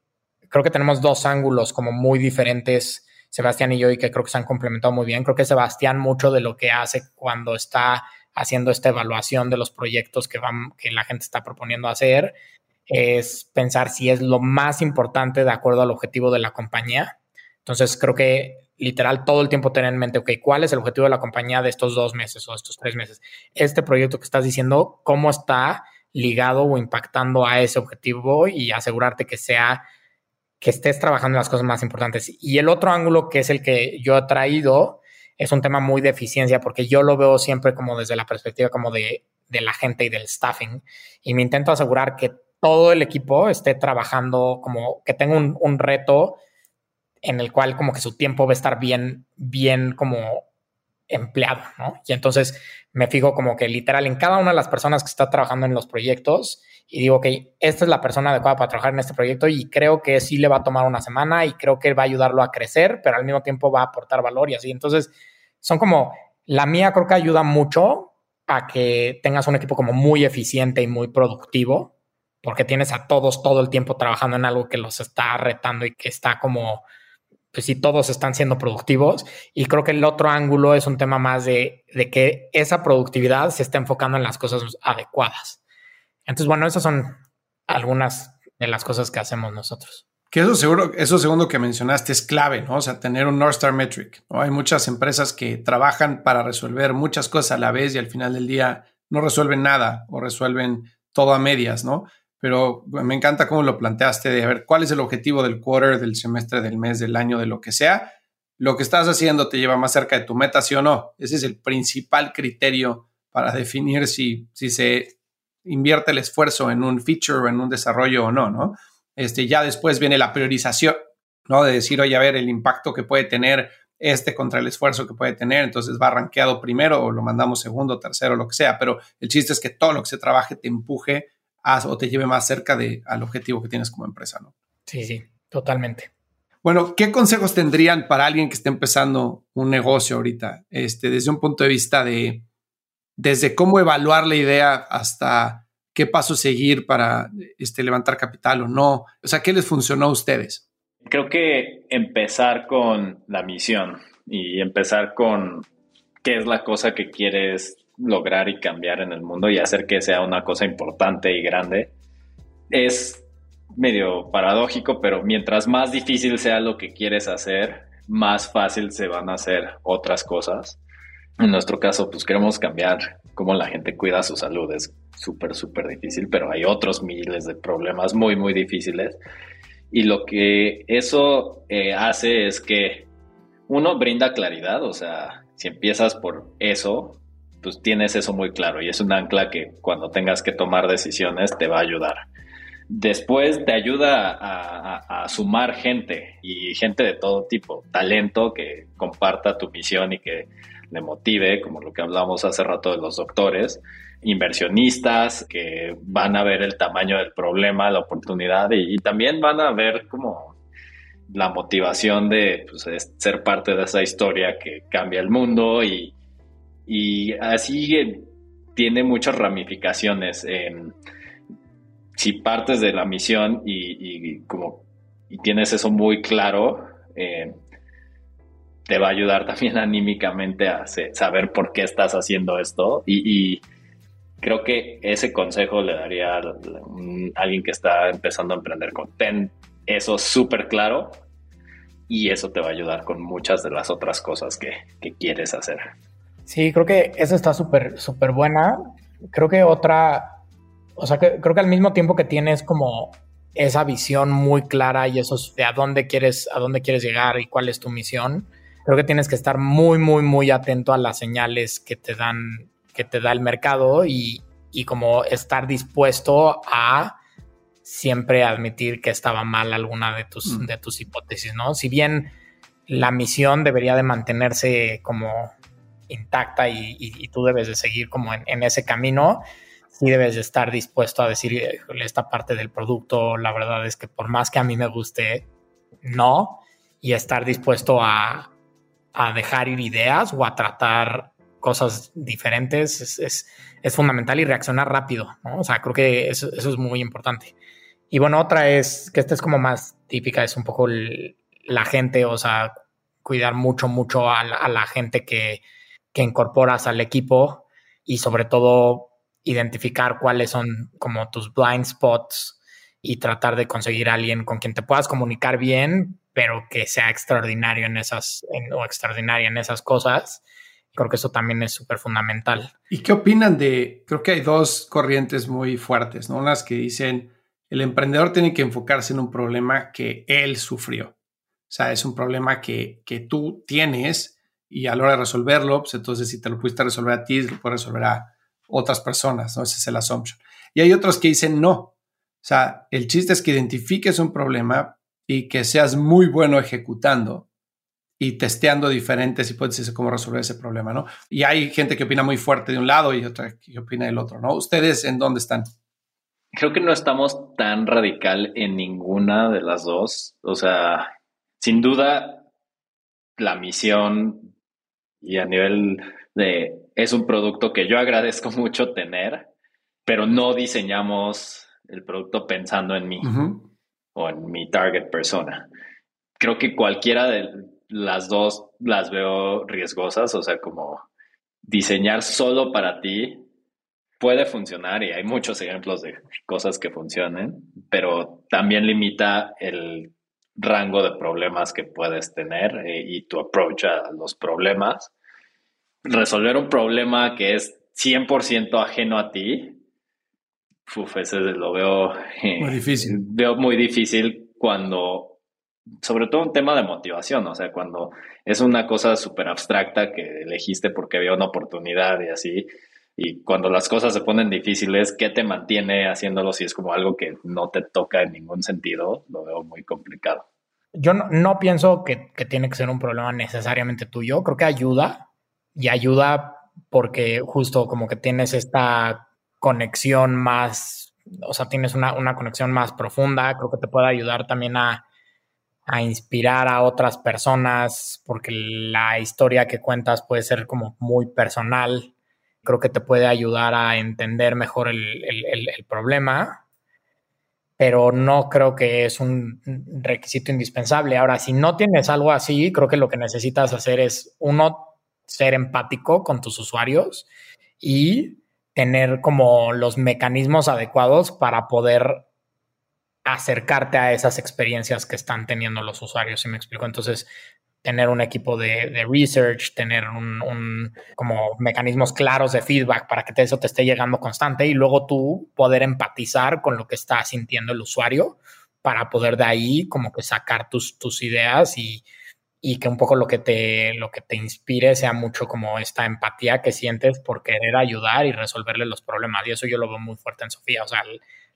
creo que tenemos dos ángulos como muy diferentes, Sebastián y yo, y que creo que se han complementado muy bien. Creo que Sebastián mucho de lo que hace cuando está haciendo esta evaluación de los proyectos que, van, que la gente está proponiendo hacer es pensar si es lo más importante de acuerdo al objetivo de la compañía. Entonces, creo que literal todo el tiempo tener en mente, ok, ¿cuál es el objetivo de la compañía de estos dos meses o estos tres meses? Este proyecto que estás diciendo, ¿cómo está ligado o impactando a ese objetivo y asegurarte que sea, que estés trabajando en las cosas más importantes? Y el otro ángulo que es el que yo he traído es un tema muy de eficiencia porque yo lo veo siempre como desde la perspectiva como de, de la gente y del staffing y me intento asegurar que todo el equipo esté trabajando como que tenga un, un reto en el cual como que su tiempo va a estar bien, bien como empleado, ¿no? Y entonces me fijo como que literal en cada una de las personas que está trabajando en los proyectos y digo, ok, esta es la persona adecuada para trabajar en este proyecto y creo que sí le va a tomar una semana y creo que va a ayudarlo a crecer, pero al mismo tiempo va a aportar valor y así. Entonces, son como, la mía creo que ayuda mucho a que tengas un equipo como muy eficiente y muy productivo, porque tienes a todos todo el tiempo trabajando en algo que los está retando y que está como pues sí, todos están siendo productivos. Y creo que el otro ángulo es un tema más de, de, que esa productividad se está enfocando en las cosas adecuadas. Entonces, bueno, esas son algunas de las cosas que hacemos nosotros. Que eso seguro, eso segundo que mencionaste es clave, ¿no? O sea, tener un North Star Metric. Hay muchas empresas que trabajan para resolver muchas cosas a la vez y al final del día no resuelven nada o resuelven todo a medias, ¿no? Pero me encanta cómo lo planteaste de ver cuál es el objetivo del quarter, del semestre, del mes, del año, de lo que sea. Lo que estás haciendo te lleva más cerca de tu meta, sí o no. Ese es el principal criterio para definir si, si se invierte el esfuerzo en un feature o en un desarrollo o no, ¿no? Este, ya después viene la priorización, ¿no? De decir, oye, a ver, el impacto que puede tener este contra el esfuerzo que puede tener, entonces va rankeado primero o lo mandamos segundo, tercero, lo que sea, pero el chiste es que todo lo que se trabaje te empuje o te lleve más cerca de, al objetivo que tienes como empresa, ¿no? Sí, sí, totalmente. Bueno, ¿qué consejos tendrían para alguien que esté empezando un negocio ahorita? Este, desde un punto de vista de, desde cómo evaluar la idea hasta qué paso seguir para este, levantar capital o no. O sea, ¿qué les funcionó a ustedes? Creo que empezar con la misión y empezar con qué es la cosa que quieres lograr y cambiar en el mundo y hacer que sea una cosa importante y grande. Es medio paradójico, pero mientras más difícil sea lo que quieres hacer, más fácil se van a hacer otras cosas. En nuestro caso, pues queremos cambiar cómo la gente cuida su salud. Es súper, súper difícil, pero hay otros miles de problemas muy, muy difíciles. Y lo que eso eh, hace es que uno brinda claridad, o sea, si empiezas por eso, pues tienes eso muy claro y es un ancla que cuando tengas que tomar decisiones te va a ayudar. Después te ayuda a, sumar gente y gente de todo tipo, talento que comparta tu misión y que le motive, como lo que hablamos hace rato de los doctores, inversionistas que van a ver el tamaño del problema, la oportunidad y, también van a ver como la motivación de pues, ser parte de esa historia que cambia el mundo y, y así tiene muchas ramificaciones. si partes de la misión y, como y tienes eso muy claro, eh, te va a ayudar también anímicamente a saber por qué estás haciendo esto y, creo que ese consejo le daría a, alguien que está empezando a emprender con ten eso súper claro y eso te va a ayudar con muchas de las otras cosas que, que quieres hacer. Sí, creo que esa está súper, súper buena. Creo que otra, o sea, que, creo que al mismo tiempo que tienes como esa visión muy clara y eso de a dónde quieres, a dónde quieres llegar y cuál es tu misión, creo que tienes que estar muy, muy, muy atento a las señales que te dan, que te da el mercado y, y como estar dispuesto a siempre admitir que estaba mal alguna de tus, mm. de tus hipótesis, ¿no? Si bien la misión debería de mantenerse como intacta y, tú debes de seguir como en, ese camino, sí debes de estar dispuesto a decir, esta parte del producto, la verdad es que por más que a mí me guste, no, y estar dispuesto a, a dejar ir ideas o a tratar cosas diferentes es, es, fundamental y reaccionar rápido, ¿no? O sea, creo que eso, es muy importante. Y bueno, otra es que esta es como más típica, es un poco la gente, o sea, cuidar mucho, mucho a la, gente que, que, incorporas al equipo y sobre todo identificar cuáles son como tus blind spots y tratar de conseguir a alguien con quien te puedas comunicar bien, pero que sea extraordinario en esas, o extraordinaria en esas cosas. Creo que eso también es súper fundamental. ¿Y qué opinan de, creo que hay dos corrientes muy fuertes, ¿no? Unas que dicen, el emprendedor tiene que enfocarse en un problema que él sufrió. O sea, es un problema que, que tú tienes y a la hora de resolverlo, pues entonces si te lo pudiste resolver a ti, lo puedes resolver a otras personas, ¿no? Ese es el assumption. Y hay otros que dicen no. O sea, el chiste es que identifiques un problema, y que seas muy bueno ejecutando y testeando diferentes hipótesis de cómo resolver ese problema, ¿no? Y hay gente que opina muy fuerte de un lado y otra que opina del otro, ¿no? ¿Ustedes en dónde están? Creo que no estamos tan radical en ninguna de las dos. O sea, sin duda, la misión y a nivel de es un producto que yo agradezco mucho tener, pero no diseñamos el producto pensando en mí o en mi target persona. Creo que cualquiera de las dos las veo riesgosas, o sea, como diseñar solo para ti puede funcionar y hay muchos ejemplos de cosas que funcionen, pero también limita el rango de problemas que puedes tener eh, y tu approach a los problemas. Resolver un problema que es 100% ajeno a ti uf, ese lo veo eh, muy difícil. Veo muy difícil cuando, sobre todo un tema de motivación, o sea, cuando es una cosa súper abstracta que elegiste porque había una oportunidad y así, y cuando las cosas se ponen difíciles, ¿qué te mantiene haciéndolo si es como algo que no te toca en ningún sentido? Lo veo muy complicado. Yo no, pienso que, que tiene que ser un problema necesariamente tuyo, creo que ayuda y ayuda porque justo como que tienes esta conexión más, o sea, tienes una, conexión más profunda, creo que te puede ayudar también a, inspirar a otras personas, porque la historia que cuentas puede ser como muy personal, creo que te puede ayudar a entender mejor el, problema, pero no creo que es un requisito indispensable. Ahora, si no tienes algo así, creo que lo que necesitas hacer es, uno, ser empático con tus usuarios y tener como los mecanismos adecuados para poder acercarte a esas experiencias que están teniendo los usuarios, si me explico. Entonces, tener un equipo de, research, tener un, como mecanismos claros de feedback para que eso te esté llegando constante y luego tú poder empatizar con lo que está sintiendo el usuario para poder de ahí como que sacar tus, tus ideas y, y que un poco lo que te lo que te inspire sea mucho como esta empatía que sientes por querer ayudar y resolverle los problemas. Y eso yo lo veo muy fuerte en Sofía. O sea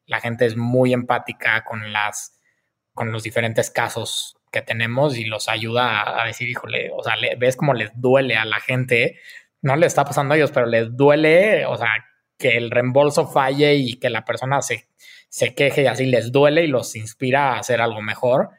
la gente es muy empática con las con los diferentes casos que tenemos y los ayuda a, decir híjole o sea ves cómo les duele a la gente no le está pasando a ellos pero les duele o sea que el reembolso falle y que la persona se se queje y así les duele y los inspira a hacer algo mejor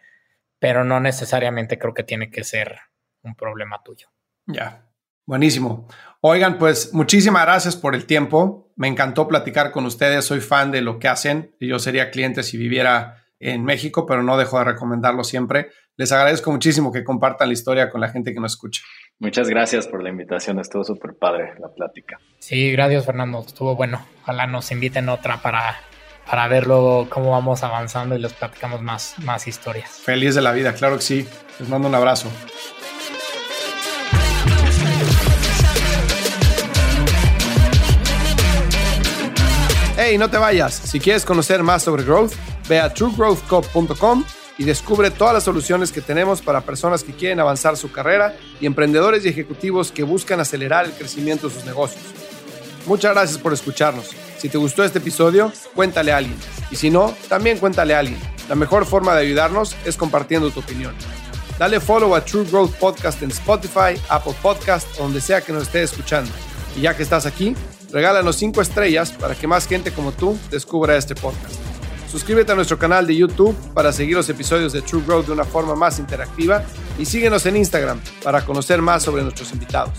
pero no necesariamente creo que tiene que ser un problema tuyo. Ya, buenísimo. Oigan, pues muchísimas gracias por el tiempo. Me encantó platicar con ustedes, soy fan de lo que hacen. Yo sería cliente si viviera en México, pero no dejo de recomendarlo siempre. Les agradezco muchísimo que compartan la historia con la gente que nos escucha. Muchas gracias por la invitación, estuvo súper padre la plática. Sí, gracias Fernando, estuvo bueno. Ojalá nos inviten otra para, para ver luego cómo vamos avanzando y les platicamos más, más historias. Feliz de la vida, claro que sí. Les mando un abrazo. Hey, no te vayas. Si quieres conocer más sobre growth, ve a truegrowthco.com y descubre todas las soluciones que tenemos para personas que quieren avanzar su carrera y emprendedores y ejecutivos que buscan acelerar el crecimiento de sus negocios. Muchas gracias por escucharnos. Si te gustó este episodio, cuéntale a alguien. Y si no, también cuéntale a alguien. La mejor forma de ayudarnos es compartiendo tu opinión. Dale follow a True Growth Podcast en Spotify, Apple Podcast o donde sea que nos esté escuchando. Y ya que estás aquí, regálanos 5 estrellas para que más gente como tú descubra este podcast. Suscríbete a nuestro canal de YouTube para seguir los episodios de True Growth de una forma más interactiva y síguenos en Instagram para conocer más sobre nuestros invitados.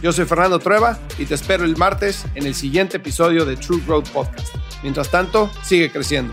Yo soy Fernando Trueba y te espero el martes en el siguiente episodio de True Growth Podcast. Mientras tanto, sigue creciendo.